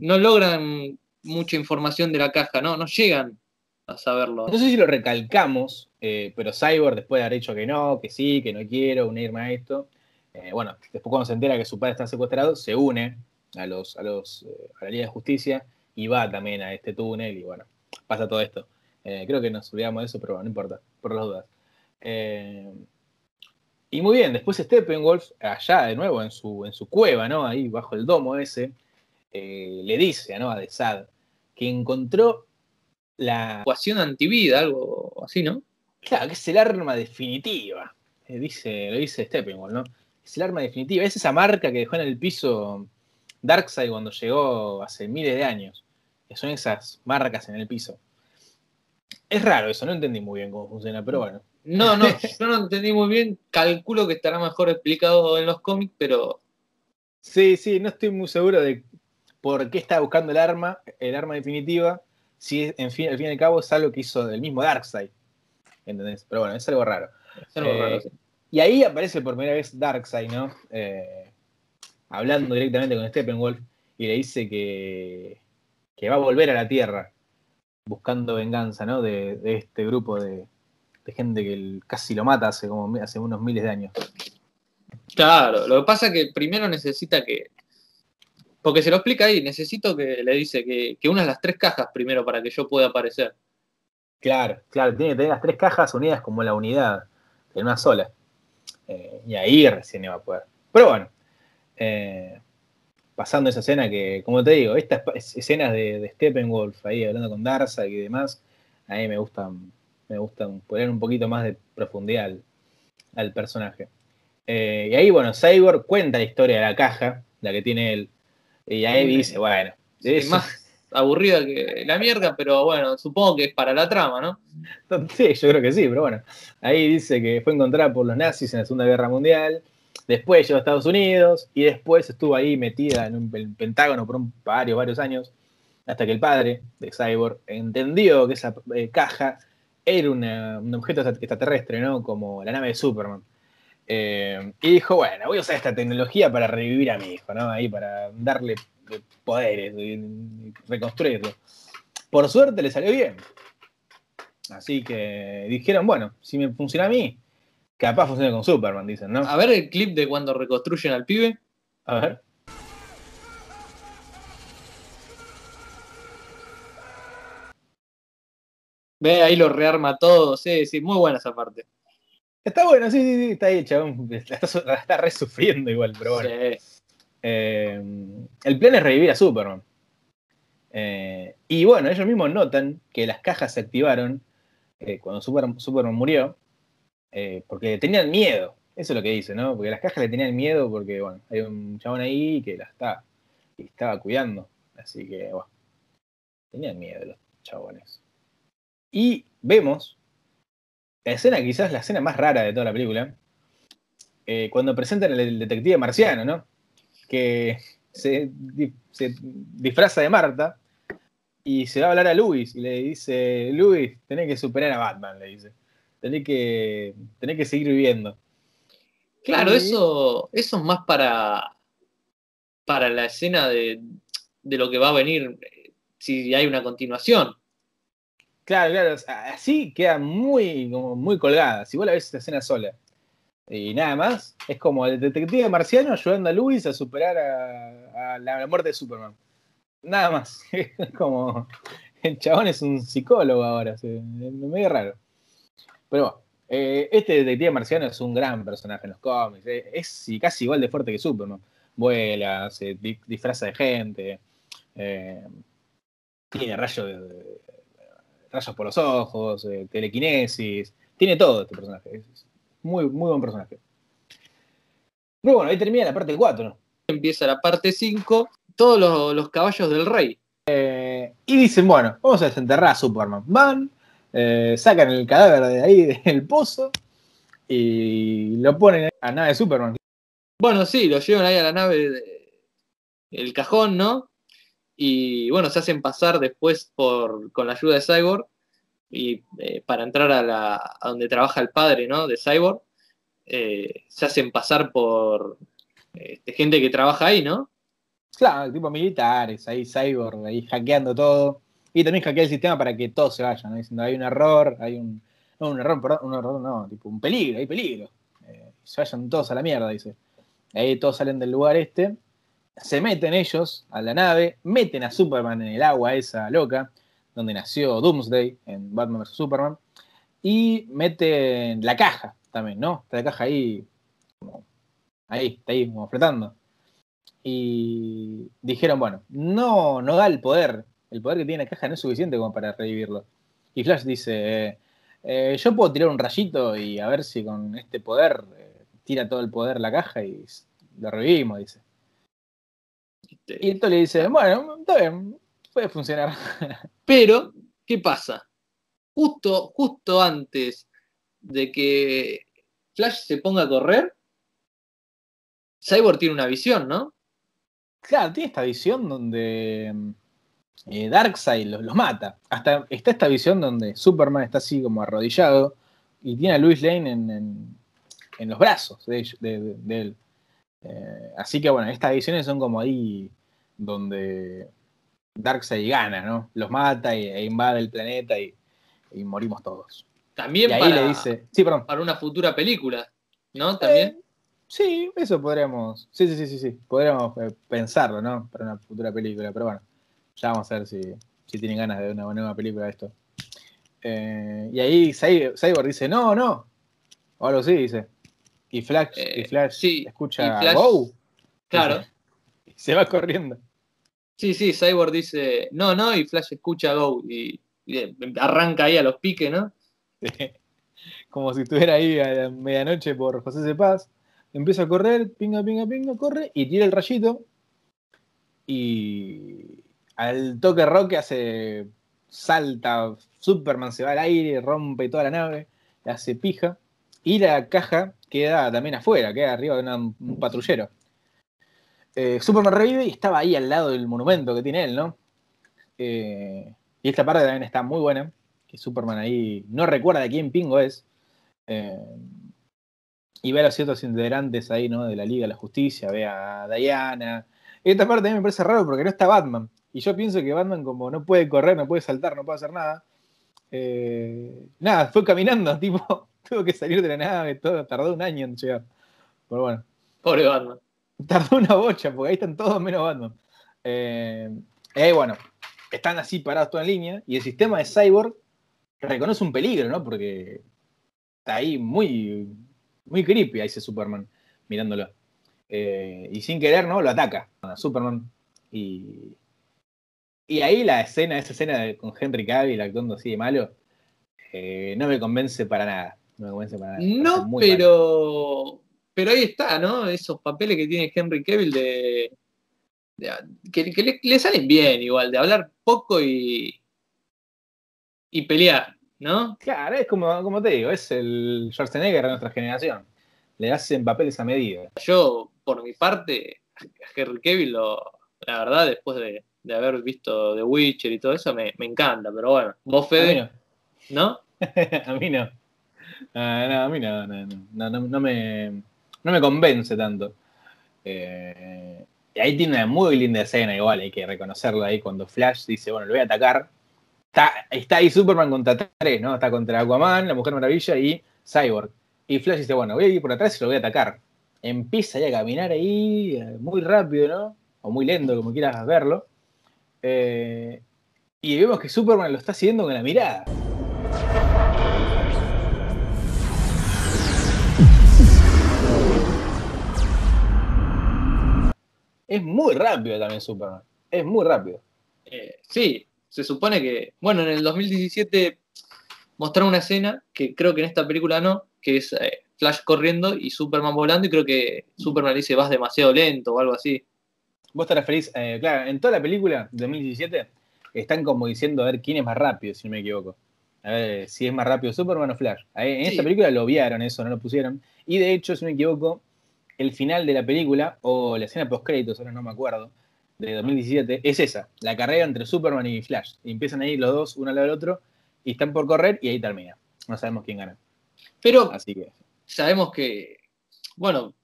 no logran mucha información de la caja, ¿no? No llegan a saberlo. No sé si lo recalcamos, eh, pero Cyborg después de haber dicho que no, que sí, que no quiero unirme a esto, eh, bueno, después cuando se entera que su padre está secuestrado, se une a los, a los eh, a la Liga de Justicia y va también a este túnel y bueno, pasa todo esto. Eh, creo que nos olvidamos de eso, pero no importa, por las dudas. Eh, y muy bien, después Steppenwolf, allá de nuevo en su, en su cueva, ¿no? Ahí bajo el domo ese, eh, le dice ¿no? a Desad que encontró la ecuación antivida, algo así, ¿no? Claro, que es el arma definitiva. dice, lo dice Steppenwolf, ¿no? Es el arma definitiva. Es esa marca que dejó en el piso Darkseid cuando llegó hace miles de años. Que son esas marcas en el piso. Es raro eso, no entendí muy bien cómo funciona, pero bueno. No, no, yo no entendí muy bien. Calculo que estará mejor explicado en los cómics, pero. Sí, sí, no estoy muy seguro de por qué está buscando el arma, el arma definitiva, si en fin, al fin y al cabo es algo que hizo del mismo Darkseid. ¿Entendés? Pero bueno, es algo raro. Es algo Eh, raro, sí. Y ahí aparece por primera vez Darkseid, ¿no? Eh, hablando directamente con Steppenwolf y le dice que, que va a volver a la Tierra buscando venganza, ¿no? De, de este grupo de, de gente que casi lo mata hace, como, hace unos miles de años. Claro, lo que pasa es que primero necesita que. Porque se lo explica ahí, necesito que le dice que, que unas las tres cajas primero para que yo pueda aparecer. Claro, claro, tiene que tener las tres cajas unidas como la unidad, en una sola. Eh, y ahí recién iba a poder. Pero bueno, eh, pasando esa escena que, como te digo, estas escenas de, de Steppenwolf ahí hablando con Darkseid y demás, a mí me gustan, me gustan poner un poquito más de profundidad al, al personaje. Eh, y ahí, bueno, Cyborg cuenta la historia de la caja, la que tiene él, y ahí dice, bueno, Sí, eso- más aburrida que la mierda, pero bueno, supongo que es para la trama, ¿no? Sí, yo creo que sí, pero bueno. Ahí dice que fue encontrada por los nazis en la Segunda Guerra Mundial. Después llegó a Estados Unidos y después estuvo ahí metida en un Pentágono por varios, varios años. Hasta que el padre de Cyborg entendió que esa eh, caja era un objeto extraterrestre, ¿no? Como la nave de Superman. Eh, y dijo, bueno, voy a usar esta tecnología para revivir a mi hijo, ¿no? Ahí para darle eh, poderes y reconstruirlo. Por suerte le salió bien. Así que dijeron, bueno, si me funciona a mí, capaz funciona con Superman, dicen, ¿no? A ver el clip de cuando reconstruyen al pibe. A ver. Ve, ahí lo rearma todo. Sí, sí, muy buena esa parte. Está bueno, sí, sí, sí, está ahí, chabón. La está, la está re sufriendo igual, pero bueno. Sí. Eh, el plan es revivir a Superman. Eh, y bueno, ellos mismos notan que las cajas se activaron eh, cuando Superman, Superman murió, eh, porque tenían miedo. Eso es lo que dice, ¿no? Porque las cajas le tenían miedo porque, bueno, hay un chabón ahí que la está, que estaba cuidando. Así que, bueno, tenían miedo los chabones. Y vemos la escena, quizás la escena más rara de toda la película, eh, cuando presentan al detective marciano, ¿no? Que se, se disfraza de Marta y se va a hablar a Luis y le dice, Luis, tenés que superar a Batman, le dice. Tenés que, tenés que seguir viviendo. Claro, eso, eso es más para, para la escena de, de lo que va a venir si hay una continuación. Claro, claro, así queda muy, como muy colgada. Si vos la ves esta escena sola y nada más, es como el detective marciano ayudando a Luis a superar a, a la muerte de Superman. Nada más. Es como el chabón es un psicólogo ahora, es medio raro. Pero bueno, eh, este detective marciano es un gran personaje en los cómics. eh, Es, casi igual de fuerte que Superman. Vuela, se di- disfraza de gente, eh, tiene rayos de- rayos por los ojos, eh, telequinesis, tiene todo este personaje. Es es muy, muy buen personaje. Pero bueno, ahí termina la parte 4. Empieza la parte 5, todos los, los caballos del rey. Y dicen, bueno, vamos a desenterrar a Superman. Van, eh, sacan el cadáver de ahí del pozo y lo ponen a nave de Superman. Bueno, sí, lo llevan ahí a la nave, de- el cajón, ¿no? Y bueno, se hacen pasar después por, con la ayuda de Cyborg y eh, para entrar a, la, a donde trabaja el padre, ¿no? De Cyborg, eh, se hacen pasar por este, gente que trabaja ahí, ¿no? Claro, tipo militares, ahí Cyborg, ahí hackeando todo. Y también hackea el sistema para que todos se vayan, ¿no? diciendo hay un error, hay un. No, un error, perdón, un error, no, tipo un peligro, hay peligro. Eh, se vayan todos a la mierda, dice. Ahí todos salen del lugar este, se meten ellos a la nave, meten a Superman en el agua esa loca, donde nació Doomsday en Batman vs. Superman, y meten la caja también, ¿no? Está la caja ahí, como, ahí, está ahí, como flotando. Y dijeron, bueno, no, no da el poder, el poder que tiene la caja no es suficiente como para revivirlo. Y Flash dice, eh, yo puedo tirar un rayito y a ver si con este poder eh, tira todo el poder la caja y lo revivimos, dice. Y entonces le dice, bueno, está bien, puede funcionar. Pero, ¿qué pasa? Justo, justo antes de que Flash se ponga a correr, Cyborg tiene una visión, ¿no? Claro, tiene esta visión donde eh, Darkseid los, mata. Hasta está esta visión donde Superman está así como arrodillado y tiene a Louis Lane en, los brazos de, él. Eh, así que bueno, estas visiones son como ahí donde Darkseid gana, ¿no? Los mata e invade el planeta y, morimos todos. También para, le dice, sí, para una futura película, ¿no? También. Eh, sí, eso podríamos, sí, sí, sí, sí, sí, podríamos pensarlo, ¿no? Para una futura película, pero bueno. Ya vamos a ver si, tienen ganas de una nueva película de esto. Eh, y ahí Cyborg dice, no, no. O algo así dice. Y Flash, y eh, Flash escucha Go. Claro. Y se va corriendo. Sí, sí, Cyborg dice, no, no, y Flash escucha Go. Y, arranca ahí a los piques, ¿no? Como si estuviera ahí a la medianoche por José C. Paz. Empieza a correr, pinga, pinga, pinga, corre y tira el rayito. Y, al toque rock hace salta, Superman se va al aire, rompe toda la nave, hace pija, y la caja queda también afuera, queda arriba de un patrullero. Eh, Superman revive y estaba ahí al lado del monumento que tiene él, ¿no? Eh, y esta parte también está muy buena, que Superman ahí no recuerda de quién pingo es. Eh, y ve a los ciertos integrantes ahí, ¿no? De la Liga de la Justicia, ve a Diana. esta parte también me parece raro porque no está Batman. Y yo pienso que Batman, como no puede correr, no puede saltar, no puede hacer nada, eh, nada, fue caminando, tipo, tuvo que salir de la nave, todo, tardó un año en llegar. Pero bueno. Pobre Batman. Tardó una bocha, porque ahí están todos menos Batman. Eh, y bueno, están así parados toda en línea, y el sistema de Cyborg reconoce un peligro, ¿no? Porque está ahí muy, muy creepy, ahí ese Superman, mirándolo. Eh, y sin querer, ¿no? Lo ataca a Superman. Y y ahí la escena, esa escena con Henry Cavill actuando así de malo, eh, no me convence para nada. No me convence para nada. No, pero. Pero ahí está, ¿no? Esos papeles que tiene Henry Cavill de. que, le, salen bien, igual, de hablar poco y. y pelear, ¿no? Claro, es como, como te digo, es el Schwarzenegger de nuestra generación. Le hacen papeles a medida. Yo, por mi parte, a Henry Cavill, lo, la verdad, después de de haber visto The Witcher y todo eso, me, encanta, pero bueno, vos Fede, no. a mí no. Ah, no, a mí no, no, no, me, no me convence tanto. Eh, ahí tiene una muy linda escena, igual, hay que reconocerlo ahí, cuando Flash dice, bueno, lo voy a atacar. Está, está ahí Superman contra tres, ¿no? Está contra Aquaman, la Mujer Maravilla y Cyborg. Y Flash dice, bueno, voy a ir por atrás y lo voy a atacar. Empieza ahí a caminar ahí eh, muy rápido, ¿no? O muy lento, como quieras verlo. Eh, y vemos que Superman lo está haciendo con la mirada. Es muy rápido también Superman. Es muy rápido. Eh, sí, se supone que. Bueno, en el 2017 mostraron una escena que creo que en esta película no, que es eh, Flash corriendo y Superman volando, y creo que Superman dice vas demasiado lento o algo así. Vos te referís, eh, claro, en toda la película de 2017 están como diciendo a ver quién es más rápido, si no me equivoco. A ver si es más rápido Superman o Flash. En esta película lo obviaron eso, no lo pusieron. Y de hecho, si no me equivoco, el final de la película, o la escena post-créditos, ahora no me acuerdo, de 2017, es esa, la carrera entre Superman y Flash. Y empiezan ahí los dos, uno al lado del otro, y están por correr y ahí termina. No sabemos quién gana. Pero Así que... sabemos que, bueno,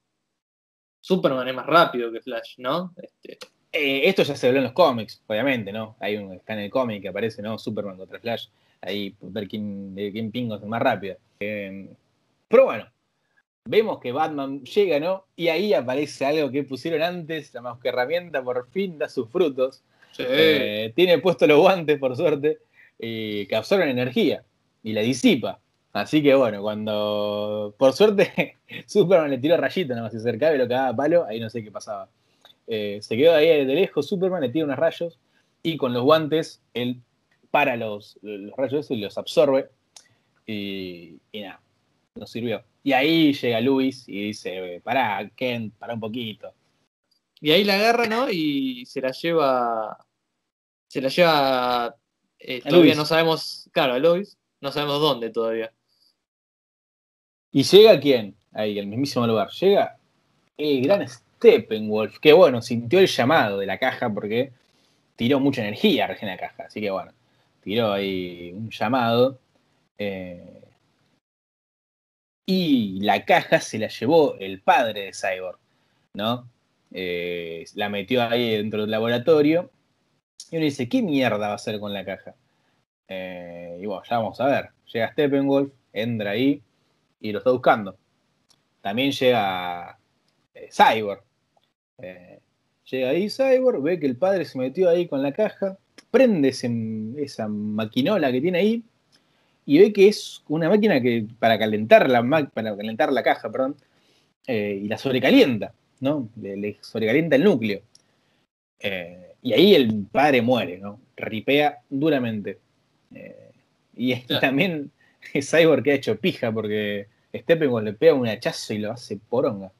Superman es más rápido que Flash, ¿no? Este... Eh, esto ya se habló en los cómics, obviamente, ¿no? Hay un, está en el cómic que aparece, ¿no? Superman contra Flash. Ahí ver quién, quién pingo es más rápido. Eh, pero bueno, vemos que Batman llega, ¿no? Y ahí aparece algo que pusieron antes, la que herramienta por fin da sus frutos. Eh, tiene puesto los guantes, por suerte, que absorben energía y la disipa. Así que bueno, cuando por suerte Superman le tiró rayito nada más se acercaba y lo cagaba palo, ahí no sé qué pasaba. Eh, se quedó ahí de lejos, Superman le tira unos rayos y con los guantes él para los, rayos y los absorbe y, nada, nos sirvió. Y ahí llega Luis y dice, pará, Ken, pará un poquito. Y ahí la agarra, ¿no? Y se la lleva, se la lleva, eh, todavía no sabemos, claro, a Lois, no sabemos dónde todavía. Y llega quién? Ahí, al mismísimo lugar. Llega el gran Steppenwolf, que bueno, sintió el llamado de la caja porque tiró mucha energía recién la caja. Así que bueno, tiró ahí un llamado. Eh, y la caja se la llevó el padre de Cyborg, ¿no? Eh, la metió ahí dentro del laboratorio. Y uno dice, ¿qué mierda va a hacer con la caja? Eh, y bueno, ya vamos a ver. Llega Steppenwolf, entra ahí y lo está buscando. También llega eh, Cyborg. llega ahí Cyborg, ve que el padre se metió ahí con la caja, prende esa maquinola que tiene ahí y ve que es una máquina que para calentar la, para calentar la caja, perdón, eh, y la sobrecalienta, ¿no? Le, sobrecalienta el núcleo. Eh, y ahí el padre muere, ¿no? Ripea duramente. Eh, y también es Cyborg que ha hecho pija porque Steppenwolf le pega un hachazo y lo hace poronga.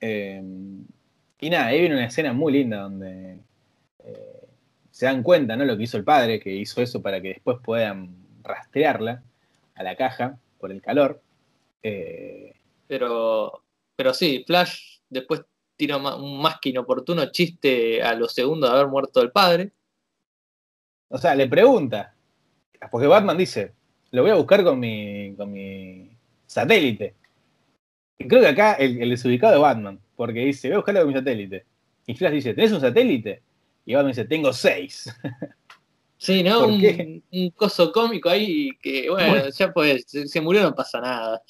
y nada, ahí viene una escena muy linda donde se dan cuenta, ¿no? Lo que hizo el padre, que hizo eso para que después puedan rastrearla a la caja por el calor. Eh, pero, pero sí, Flash después tira un más que inoportuno chiste a los segundos de haber muerto el padre. O sea, le pregunta, porque Batman dice, lo voy a buscar con mi, con mi satélite. Y creo que acá el, el desubicado de Batman, porque dice, voy a buscarlo con mi satélite. Y Flash dice, ¿tenés un satélite? Y Batman dice, tengo seis. Sí, ¿no? Un, un, coso cómico ahí que, bueno, ya pues, se, murió, no pasa nada.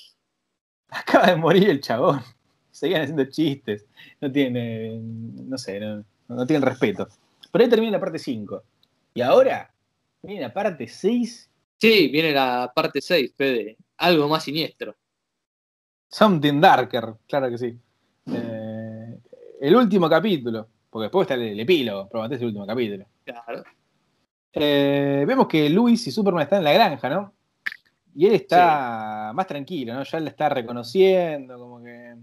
Acaba de morir el chabón. Seguían haciendo chistes. No tienen, no sé, no, no tienen respeto. Pero ahí termina la parte 5. Y ahora viene la parte 6. Sí, viene la parte 6, Fede. Algo más siniestro. Something Darker, claro que sí. Eh, el último capítulo. Porque después está el, epílogo, probablemente es el último capítulo. Claro. Eh, vemos que Luis y Superman están en la granja, ¿no? Y él está más tranquilo, ¿no? Ya le está reconociendo, como que.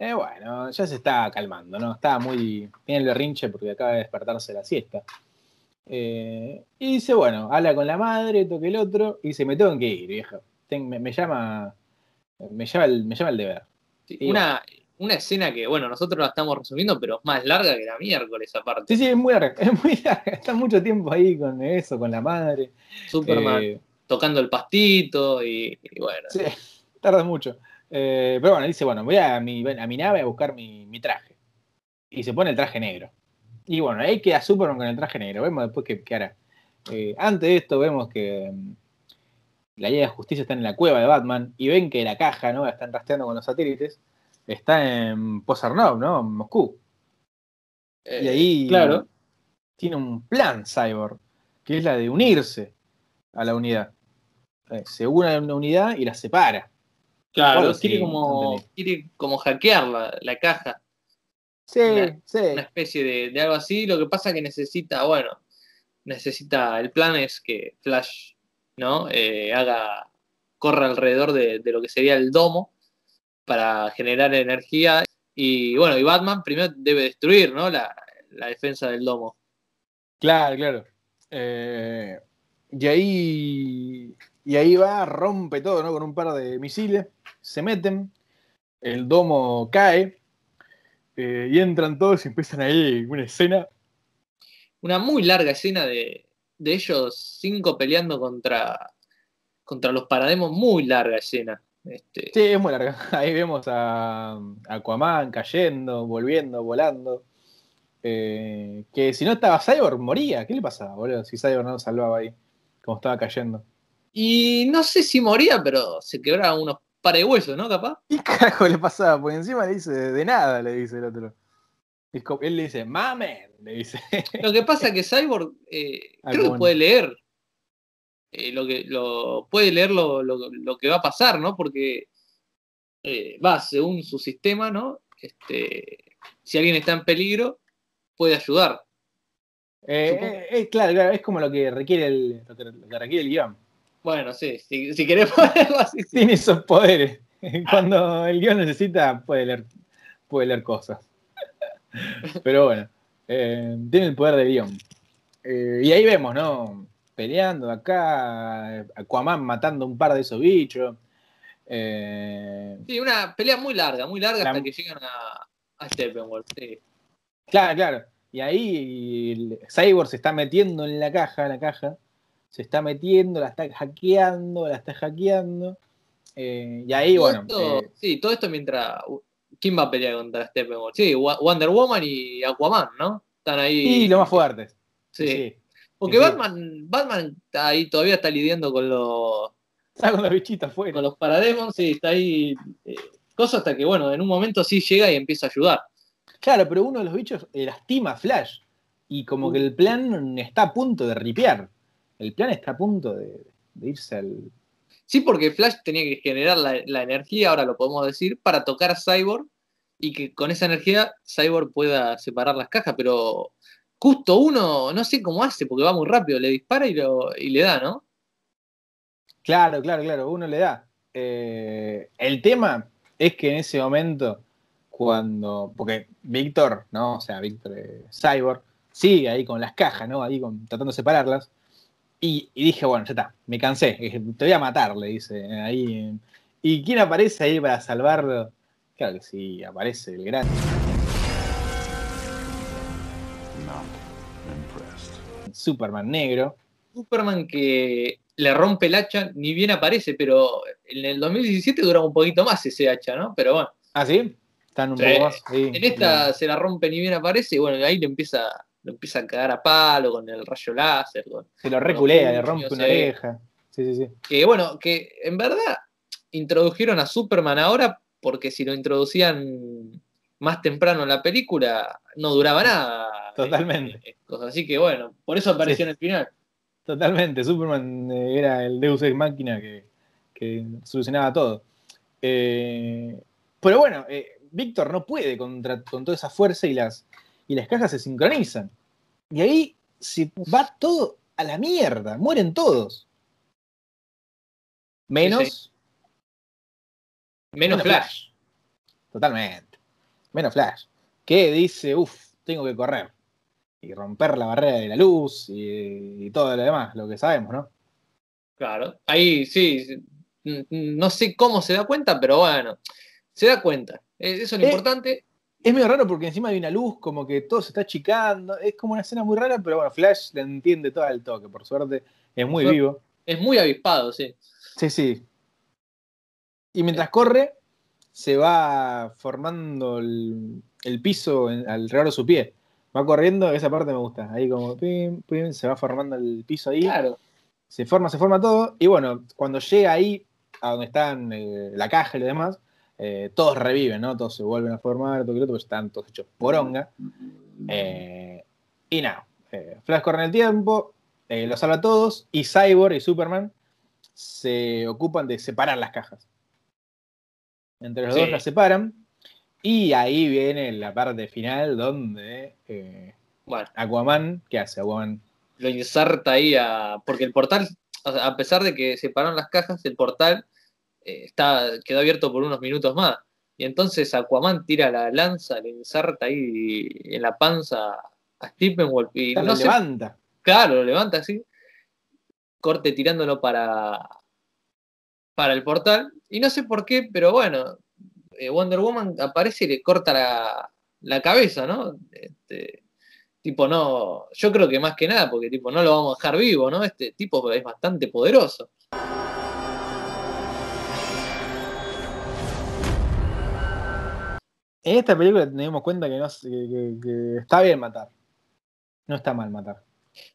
Eh, bueno, ya se está calmando, ¿no? Está muy. Tiene el berrinche porque acaba de despertarse la siesta. Eh, y dice, bueno, habla con la madre, toque el otro, y dice, me tengo que ir, vieja. me, llama. Me llama el, me llama el deber. una, una escena que, bueno, nosotros la estamos resumiendo, pero es más larga que la miércoles aparte. Sí, sí, es muy larga, es muy larga. Está mucho tiempo ahí con eso, con la madre. Superman eh, tocando el pastito y, bueno. Sí, tarda mucho. Eh, pero bueno, dice, bueno, voy a mi, a mi nave a buscar mi, traje. Y se pone el traje negro. Y bueno, ahí queda Superman con el traje negro. Vemos después qué, hará. Eh, antes de esto vemos que mm, la Liga de Justicia está en la cueva de Batman y ven que la caja, ¿no? están rastreando con los satélites está en Pozarnov, ¿no? En Moscú. y eh, ahí claro. tiene un plan Cyborg, que es la de unirse a la unidad. Eh, se une a una unidad y la separa. Claro, quiere, como, quiere como hackear la, caja. Sí, sí. Una especie de, algo así. Lo que pasa es que necesita, bueno, necesita. El plan es que Flash, ¿no? Eh, haga. corra alrededor de, lo que sería el domo para generar energía. Y bueno, y Batman primero debe destruir ¿no? la, defensa del domo. Claro, claro. Eh, y ahí. Y ahí va, rompe todo, ¿no? Con un par de misiles. Se meten. El domo cae. Eh, y entran todos y empiezan ahí una escena. Una muy larga escena de, de ellos cinco peleando contra, contra los parademos. Muy larga escena. Este, sí, es muy larga. Ahí vemos a, Aquaman cayendo, volviendo, volando. Eh, que si no estaba Cyborg, moría. ¿Qué le pasaba, boludo? Si Cyborg no lo salvaba ahí, como estaba cayendo. Y no sé si moría, pero se quebraba unos par de huesos, ¿no? Capaz. ¿Qué carajo le pasaba? Porque encima le dice, de nada, le dice el otro. Él le dice, mamen, le dice. Lo que pasa es que Cyborg eh, creo que puede leer eh, lo que lo, puede leer lo, que va a pasar, ¿no? Porque eh, va, según su sistema, ¿no? Este, si alguien está en peligro, puede ayudar. Eh, claro, es como lo que requiere el, lo que, requiere el guion. Bueno, sí, si, si querés ponerlo así. Tiene esos poderes. Cuando el guion necesita, puede leer, puede leer cosas. Pero bueno, tiene el poder del guion. y ahí vemos, ¿no? peleando acá, Aquaman matando un par de esos bichos. Eh, Sí, una pelea muy larga, muy larga La- hasta que llegan a, a Steppenwolf. Sí. Claro, claro. Y ahí el Cyborg se está metiendo en la caja, la caja. Se está metiendo, la está hackeando, la está hackeando. Eh, y ahí, Todo bueno. esto- eh, sí, todo esto mientras. ¿Quién va a pelear contra Steppenwolf? Sí, Wonder Woman y Aquaman, ¿no? Están ahí. y lo más fuerte. Sí. Porque sí, sí. Batman, Batman está ahí todavía está lidiando con los, Está con los bichitos afuera. con los parademons, sí, está ahí. eh, cosa hasta que, bueno, en un momento sí llega y empieza a ayudar. Claro, pero uno de los bichos eh, lastima a Flash. Y como que el plan está a punto de ripear. El plan está a punto de, de irse al. Sí, porque Flash tenía que generar la, la energía, ahora lo podemos decir, para tocar a Cyborg y que con esa energía Cyborg pueda separar las cajas, pero justo uno, no sé cómo hace, porque va muy rápido, le dispara y, lo, y le da, ¿no? Claro, claro, claro, uno le da. Eh, el tema es que en ese momento, cuando. Porque Víctor, ¿no? O sea, Víctor eh, Cyborg, sigue ahí con las cajas, ¿no? Ahí con- tratando de separarlas. Y, y dije, bueno, ya está, me cansé, te voy a matar, le dice ahí. ¿Y quién aparece ahí para salvarlo? Claro que sí, aparece el gran Not impressed. Superman negro. Superman que le rompe el hacha, ni bien aparece, pero en el 2017 dura un poquito más ese hacha, ¿no? Pero bueno, ¿Ah, sí? Están un Sí. poco más. sí, en esta se la rompe ni bien aparece, y bueno, ahí le empieza, lo empieza a cagar a palo con el rayo láser, con, Se lo reculea, le rompe una oreja. Sí, sí, sí. que bueno, que en verdad introdujeron a Superman ahora porque si lo introducían más temprano en la película no duraba nada. Totalmente. Eh, cosas. Así que bueno, por eso apareció Sí. en el final. Totalmente, Superman eh, era el Deus Ex Máquina que, que solucionaba todo. Eh, pero bueno, eh, Víctor no puede contra, con toda esa fuerza y las, y las cajas se sincronizan. Y ahí se va todo a la mierda, mueren todos. Menos, Menos menos Flash. Totalmente. Menos Flash. Que dice, uff, tengo que correr. Y romper la barrera de la luz y, y todo lo demás, lo que sabemos, ¿no? Claro. Ahí sí. No sé cómo se da cuenta, pero bueno, se da cuenta. Eh, Eso es lo Eh, importante. Es medio raro porque encima hay una luz, como que todo se está achicando. Es como una escena muy rara, pero bueno, Flash la entiende todo al toque, por suerte. Es muy Suerte. vivo. Es muy avispado, sí. Sí, sí. Y mientras corre, se va formando el, el piso en- alrededor de su pie. Va corriendo, esa parte me gusta. Ahí como pim, pim, se va formando el piso ahí. Claro. Se forma, se forma todo. Y bueno, cuando llega ahí, a donde están eh, la caja y lo demás, eh, todos reviven, ¿no? Todos se vuelven a formar, todo que lo otro, porque están todos hechos poronga. Eh, y nada, eh, Flash corre en el tiempo, eh, los salva a todos, y Cyborg y Superman se ocupan de separar las cajas. Entre los Sí. dos las separan, y ahí viene la parte final donde eh, Bueno, Aquaman, ¿qué hace Aquaman? lo inserta ahí a. Porque el portal, a pesar de que separaron las cajas, el portal eh, está, quedó abierto por unos minutos más. Y entonces Aquaman tira la lanza, le inserta ahí en la panza a Steppenwolf y Lo no sé, levanta. claro, lo levanta así, corte tirándolo para, para el portal. Y no sé por qué, pero bueno, eh, Wonder Woman aparece y le corta la, la cabeza, ¿no? Este, tipo, no, yo creo que más que nada, porque tipo, no lo vamos a dejar vivo, ¿no? Este tipo es bastante poderoso. En esta película nos dimos cuenta que, no, que- está bien matar. No está mal matar.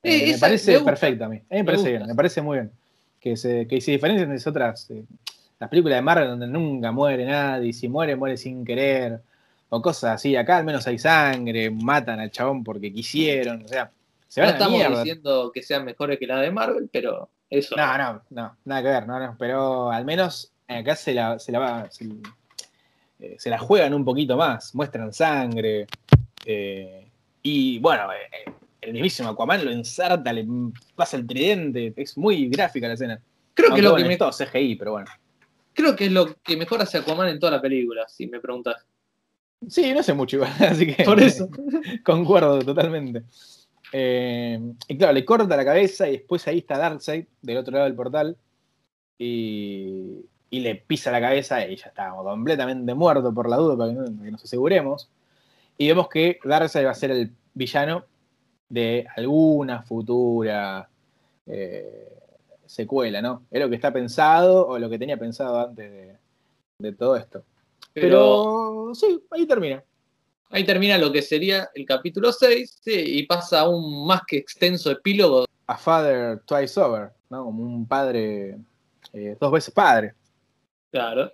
Eh, me parece perfecto a mí. A mí me Me parece gusta. bien, me parece muy bien. Que se, que se diferencien de otras. eh, las películas de Marvel donde nunca muere nadie, y si muere, muere sin querer. O cosas así. Acá al menos hay sangre, matan al chabón porque quisieron. O sea, se No a estamos mierda. diciendo que sean mejores que las de Marvel, pero eso. No, no, no, nada que ver, no, no. Pero al menos acá se la, se la va. Se, eh, se la juegan un poquito más, muestran sangre. eh, y bueno, eh, el mismísimo Aquaman lo ensarta, le pasa el tridente. Es muy gráfica la escena. creo, que lo bueno, que me- es todo CGI, pero bueno. creo que es lo que mejor hace Aquaman en toda la película, si me preguntas. Sí, no sé mucho igual, así que. Por eso. Concuerdo totalmente. Eh, y claro, le corta la cabeza y después ahí está Darkseid del otro lado del portal. Y, y le pisa la cabeza y ya estábamos completamente muerto por la duda para que, no- para que nos aseguremos. Y vemos que Darkseid va a ser el villano de alguna futura eh, secuela, ¿no? Es lo que está pensado o lo que tenía pensado antes de, de todo esto. Pero, Pero sí, ahí termina. ahí termina lo que sería el capítulo 6 sí, y pasa a un más que extenso epílogo. A father twice over, ¿no? Como un padre eh, dos veces padre. Claro.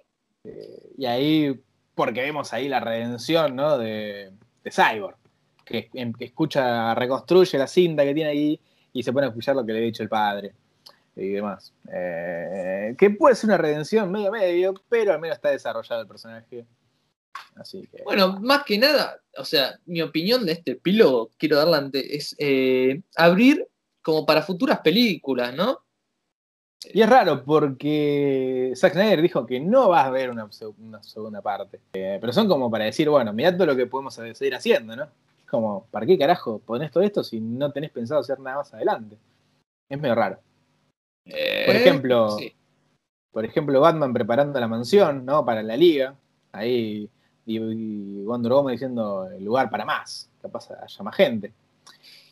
Y ahí, porque vemos ahí la redención, ¿no? De, de Cyborg, que, em- que escucha, reconstruye la cinta que tiene ahí y se pone a escuchar lo que le ha dicho el padre y demás. Eh, que puede ser una redención medio medio, pero al menos está desarrollado el personaje. Así que. Bueno, más que nada, o sea, mi opinión de este epílogo, quiero darla ante, es eh, abrir como para futuras películas, ¿no? Y es raro porque Zack Snyder dijo que no va a haber una, seg- una segunda parte. Eh, pero son como para decir, bueno, mirá todo lo que podemos seguir haciendo, ¿no? Es como, ¿para qué carajo ponés todo esto si no tenés pensado hacer nada más adelante? Es medio raro. Eh, Por ejemplo, sí. Por ejemplo, Batman preparando la mansión, ¿no? Para la liga. Ahí. Y, y Wonder Woman diciendo el lugar para más. Capaz haya más gente.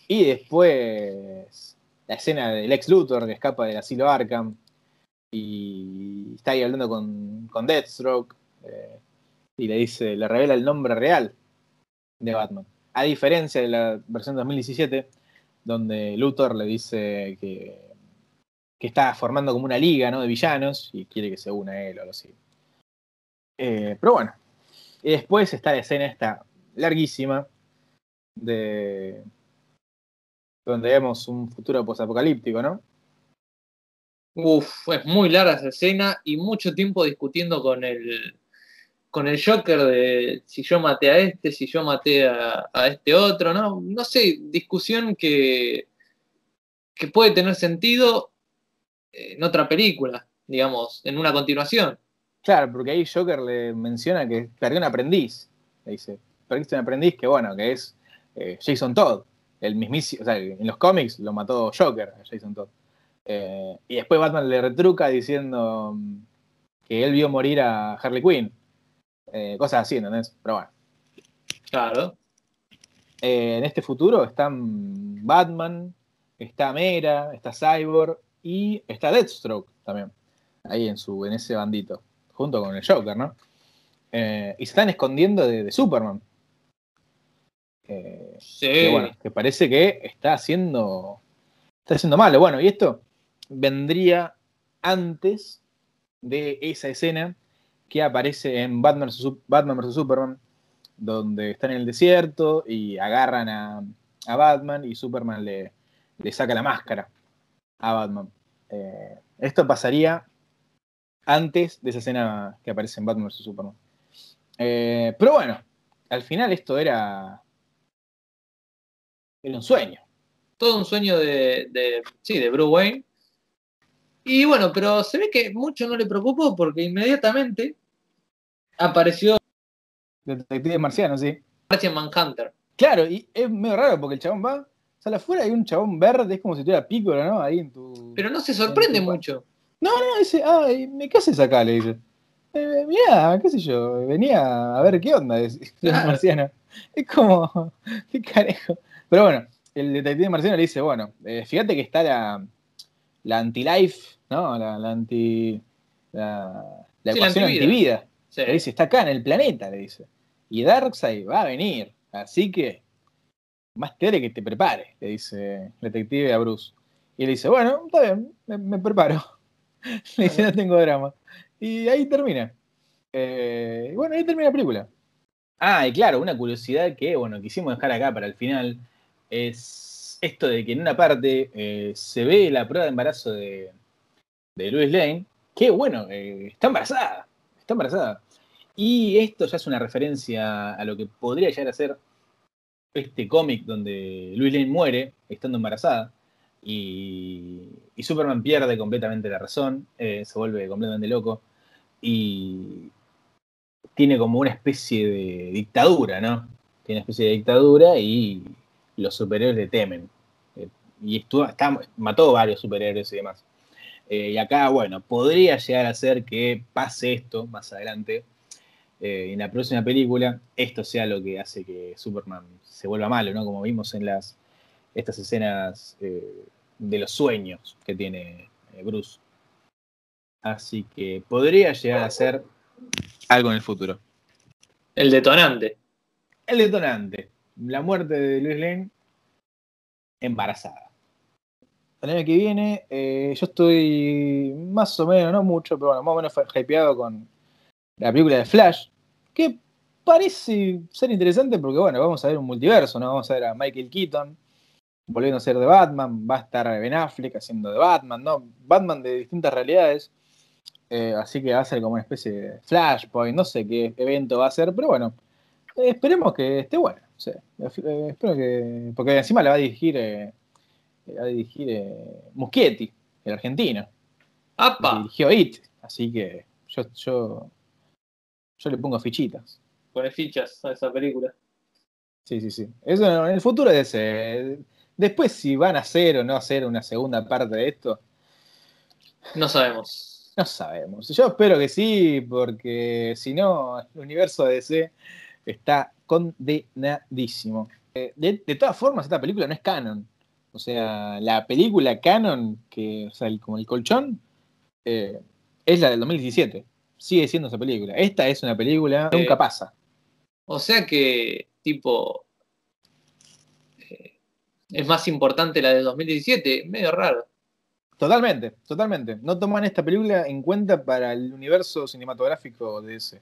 Y después la escena del ex Luthor que escapa del asilo Arkham. Y está ahí hablando con, con Deathstroke. eh, y le dice, le revela el nombre real de Batman. A diferencia de la versión 2017, donde Luthor le dice que que está formando como una liga ¿no? de villanos y quiere que se una a él o algo así. Eh, pero bueno. Y después está la escena esta larguísima de donde vemos un futuro posapocalíptico, ¿no? Uf, es muy larga esa escena y mucho tiempo discutiendo con el con el Joker de si yo maté a este, si yo maté a, a este otro, ¿no? No sé, discusión que, que puede tener sentido en otra película, digamos, en una continuación. Claro, porque ahí Joker le menciona que perdió un aprendiz. Le dice, perdiste un aprendiz que bueno, que es eh, Jason Todd. El mismísimo, o sea, en los cómics lo mató Joker, a Jason Todd. Eh, y después Batman le retruca diciendo mm, que él vio morir a Harley Quinn. Eh, cosas así, ¿entendés? Pero bueno. Claro. Eh, en este futuro están Batman, está Mera, está Cyborg y está Deathstroke también. Ahí en, su, en ese bandito. Junto con el Joker, ¿no? Y se están escondiendo de, de Superman. Eh, Sí. que, bueno, que parece que está haciendo. Está haciendo malo. Bueno, y esto vendría antes de esa escena que aparece en Batman vs. Sup- Batman vs. Superman, donde están en el desierto y agarran a, a Batman y Superman le, le saca la máscara a Batman. Eh, esto pasaría antes de esa escena que aparece en Batman vs. Superman. Eh, pero bueno, al final esto era. Era un sueño. todo un sueño de, de- sí, de Bruce Wayne. Y bueno, pero se ve que mucho no le preocupó porque inmediatamente apareció Detective marciano, sí. Martian Manhunter. Claro, y es medio raro porque el chabón va, sale afuera y hay un chabón verde, es como si tuviera Piccolo, ¿no? Ahí en tu. Pero no se sorprende mucho. No, no, dice, ah, ¿me qué haces acá? Le dice. "Eh, mirá, qué sé yo, venía a ver qué onda es Claro. marciano. Es como, qué carejo. Pero bueno, el detective marciano le dice, bueno, eh, fíjate que está la, la anti-life, ¿no? La, la anti. La, la Sí, ecuación antivida. Sí. Le dice, está acá en el planeta, le dice. Y Darkseid va a venir. Así que, más te que te prepare, le dice el detective a Bruce. Y le dice, bueno, está bien, me, me preparo. Le dice, no tengo drama. Y ahí termina. Eh, bueno, ahí termina la película. Ah, y claro, una curiosidad que, bueno, quisimos dejar acá para el final es esto de que en una parte eh, se ve la prueba de embarazo de, de Louis Lane, que bueno, eh, está embarazada, está embarazada. Y esto ya es una referencia a lo que podría llegar a ser este cómic donde Louis Lane muere estando embarazada y, Superman pierde completamente la razón, eh, se vuelve completamente loco y tiene como una especie de dictadura, ¿no? Tiene una especie de dictadura y los superhéroes le temen. Eh, y estuvo, está- mató varios superhéroes y demás. Eh, y acá, bueno, podría llegar a ser que pase esto más adelante. eh, en la próxima película, esto sea lo que hace que Superman se vuelva malo, ¿no? Como vimos en las estas escenas de los sueños que tiene Bruce. Así que podría llegar a ser algo en el futuro. El detonante. El detonante. La muerte de Luis Lane embarazada. El año que viene, eh, yo estoy más o menos, no mucho, pero bueno, más o menos fue hypeado con la película de Flash, que parece ser interesante porque, bueno, vamos a ver un multiverso, ¿no? Vamos a ver a Michael Keaton volviendo a ser de Batman, va a estar Ben Affleck haciendo de Batman, ¿no? Batman de distintas realidades. Eh, así que va a ser como una especie de Flashpoint, no sé qué evento va a ser, pero bueno, esperemos que esté bueno. Sí. Eh, espero que. Porque encima la va a dirigir. eh, va a dirigir eh, Muschietti, el argentino. ¡Apa! Dirigió It. Así que yo, yo, yo le pongo fichitas. Pone fichas a esa película. Sí, sí, sí. Eso en el futuro es ese. Después, si van a hacer o no hacer una segunda parte de esto, No sabemos. no sabemos. Yo espero que sí, porque si no, el universo de DC está condenadísimo. Eh, De, de todas formas, esta película no es canon. O sea, la película canon, que, o sea, el- como el colchón, eh, es la del 2017. Sigue siendo esa película. Esta es una película, Eh, nunca pasa. O sea que, tipo. es más importante la de 2017. Medio raro. Totalmente, totalmente. No toman esta película en cuenta para el universo cinematográfico de ese.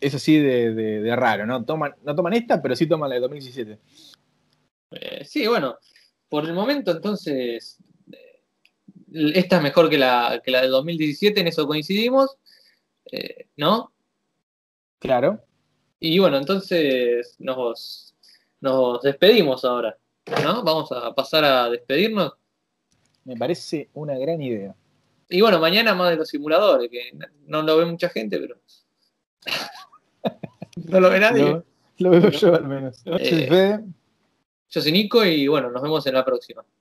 Es así de, de- de raro, ¿no? Toman, no toman esta, pero sí toman la de 2017. Eh, sí, bueno. Por el momento, entonces. eh, esta es mejor que la, que la de 2017, en eso coincidimos. eh, ¿No? Claro. Y bueno, entonces nos, nos despedimos ahora. ¿No? Vamos a pasar a despedirnos. Me parece una gran idea. Y bueno, mañana más de los simuladores, que no lo ve mucha gente, pero. no lo ve nadie. Lo, lo veo yo al menos. Eh. Yo soy Nico y bueno, nos vemos en la próxima.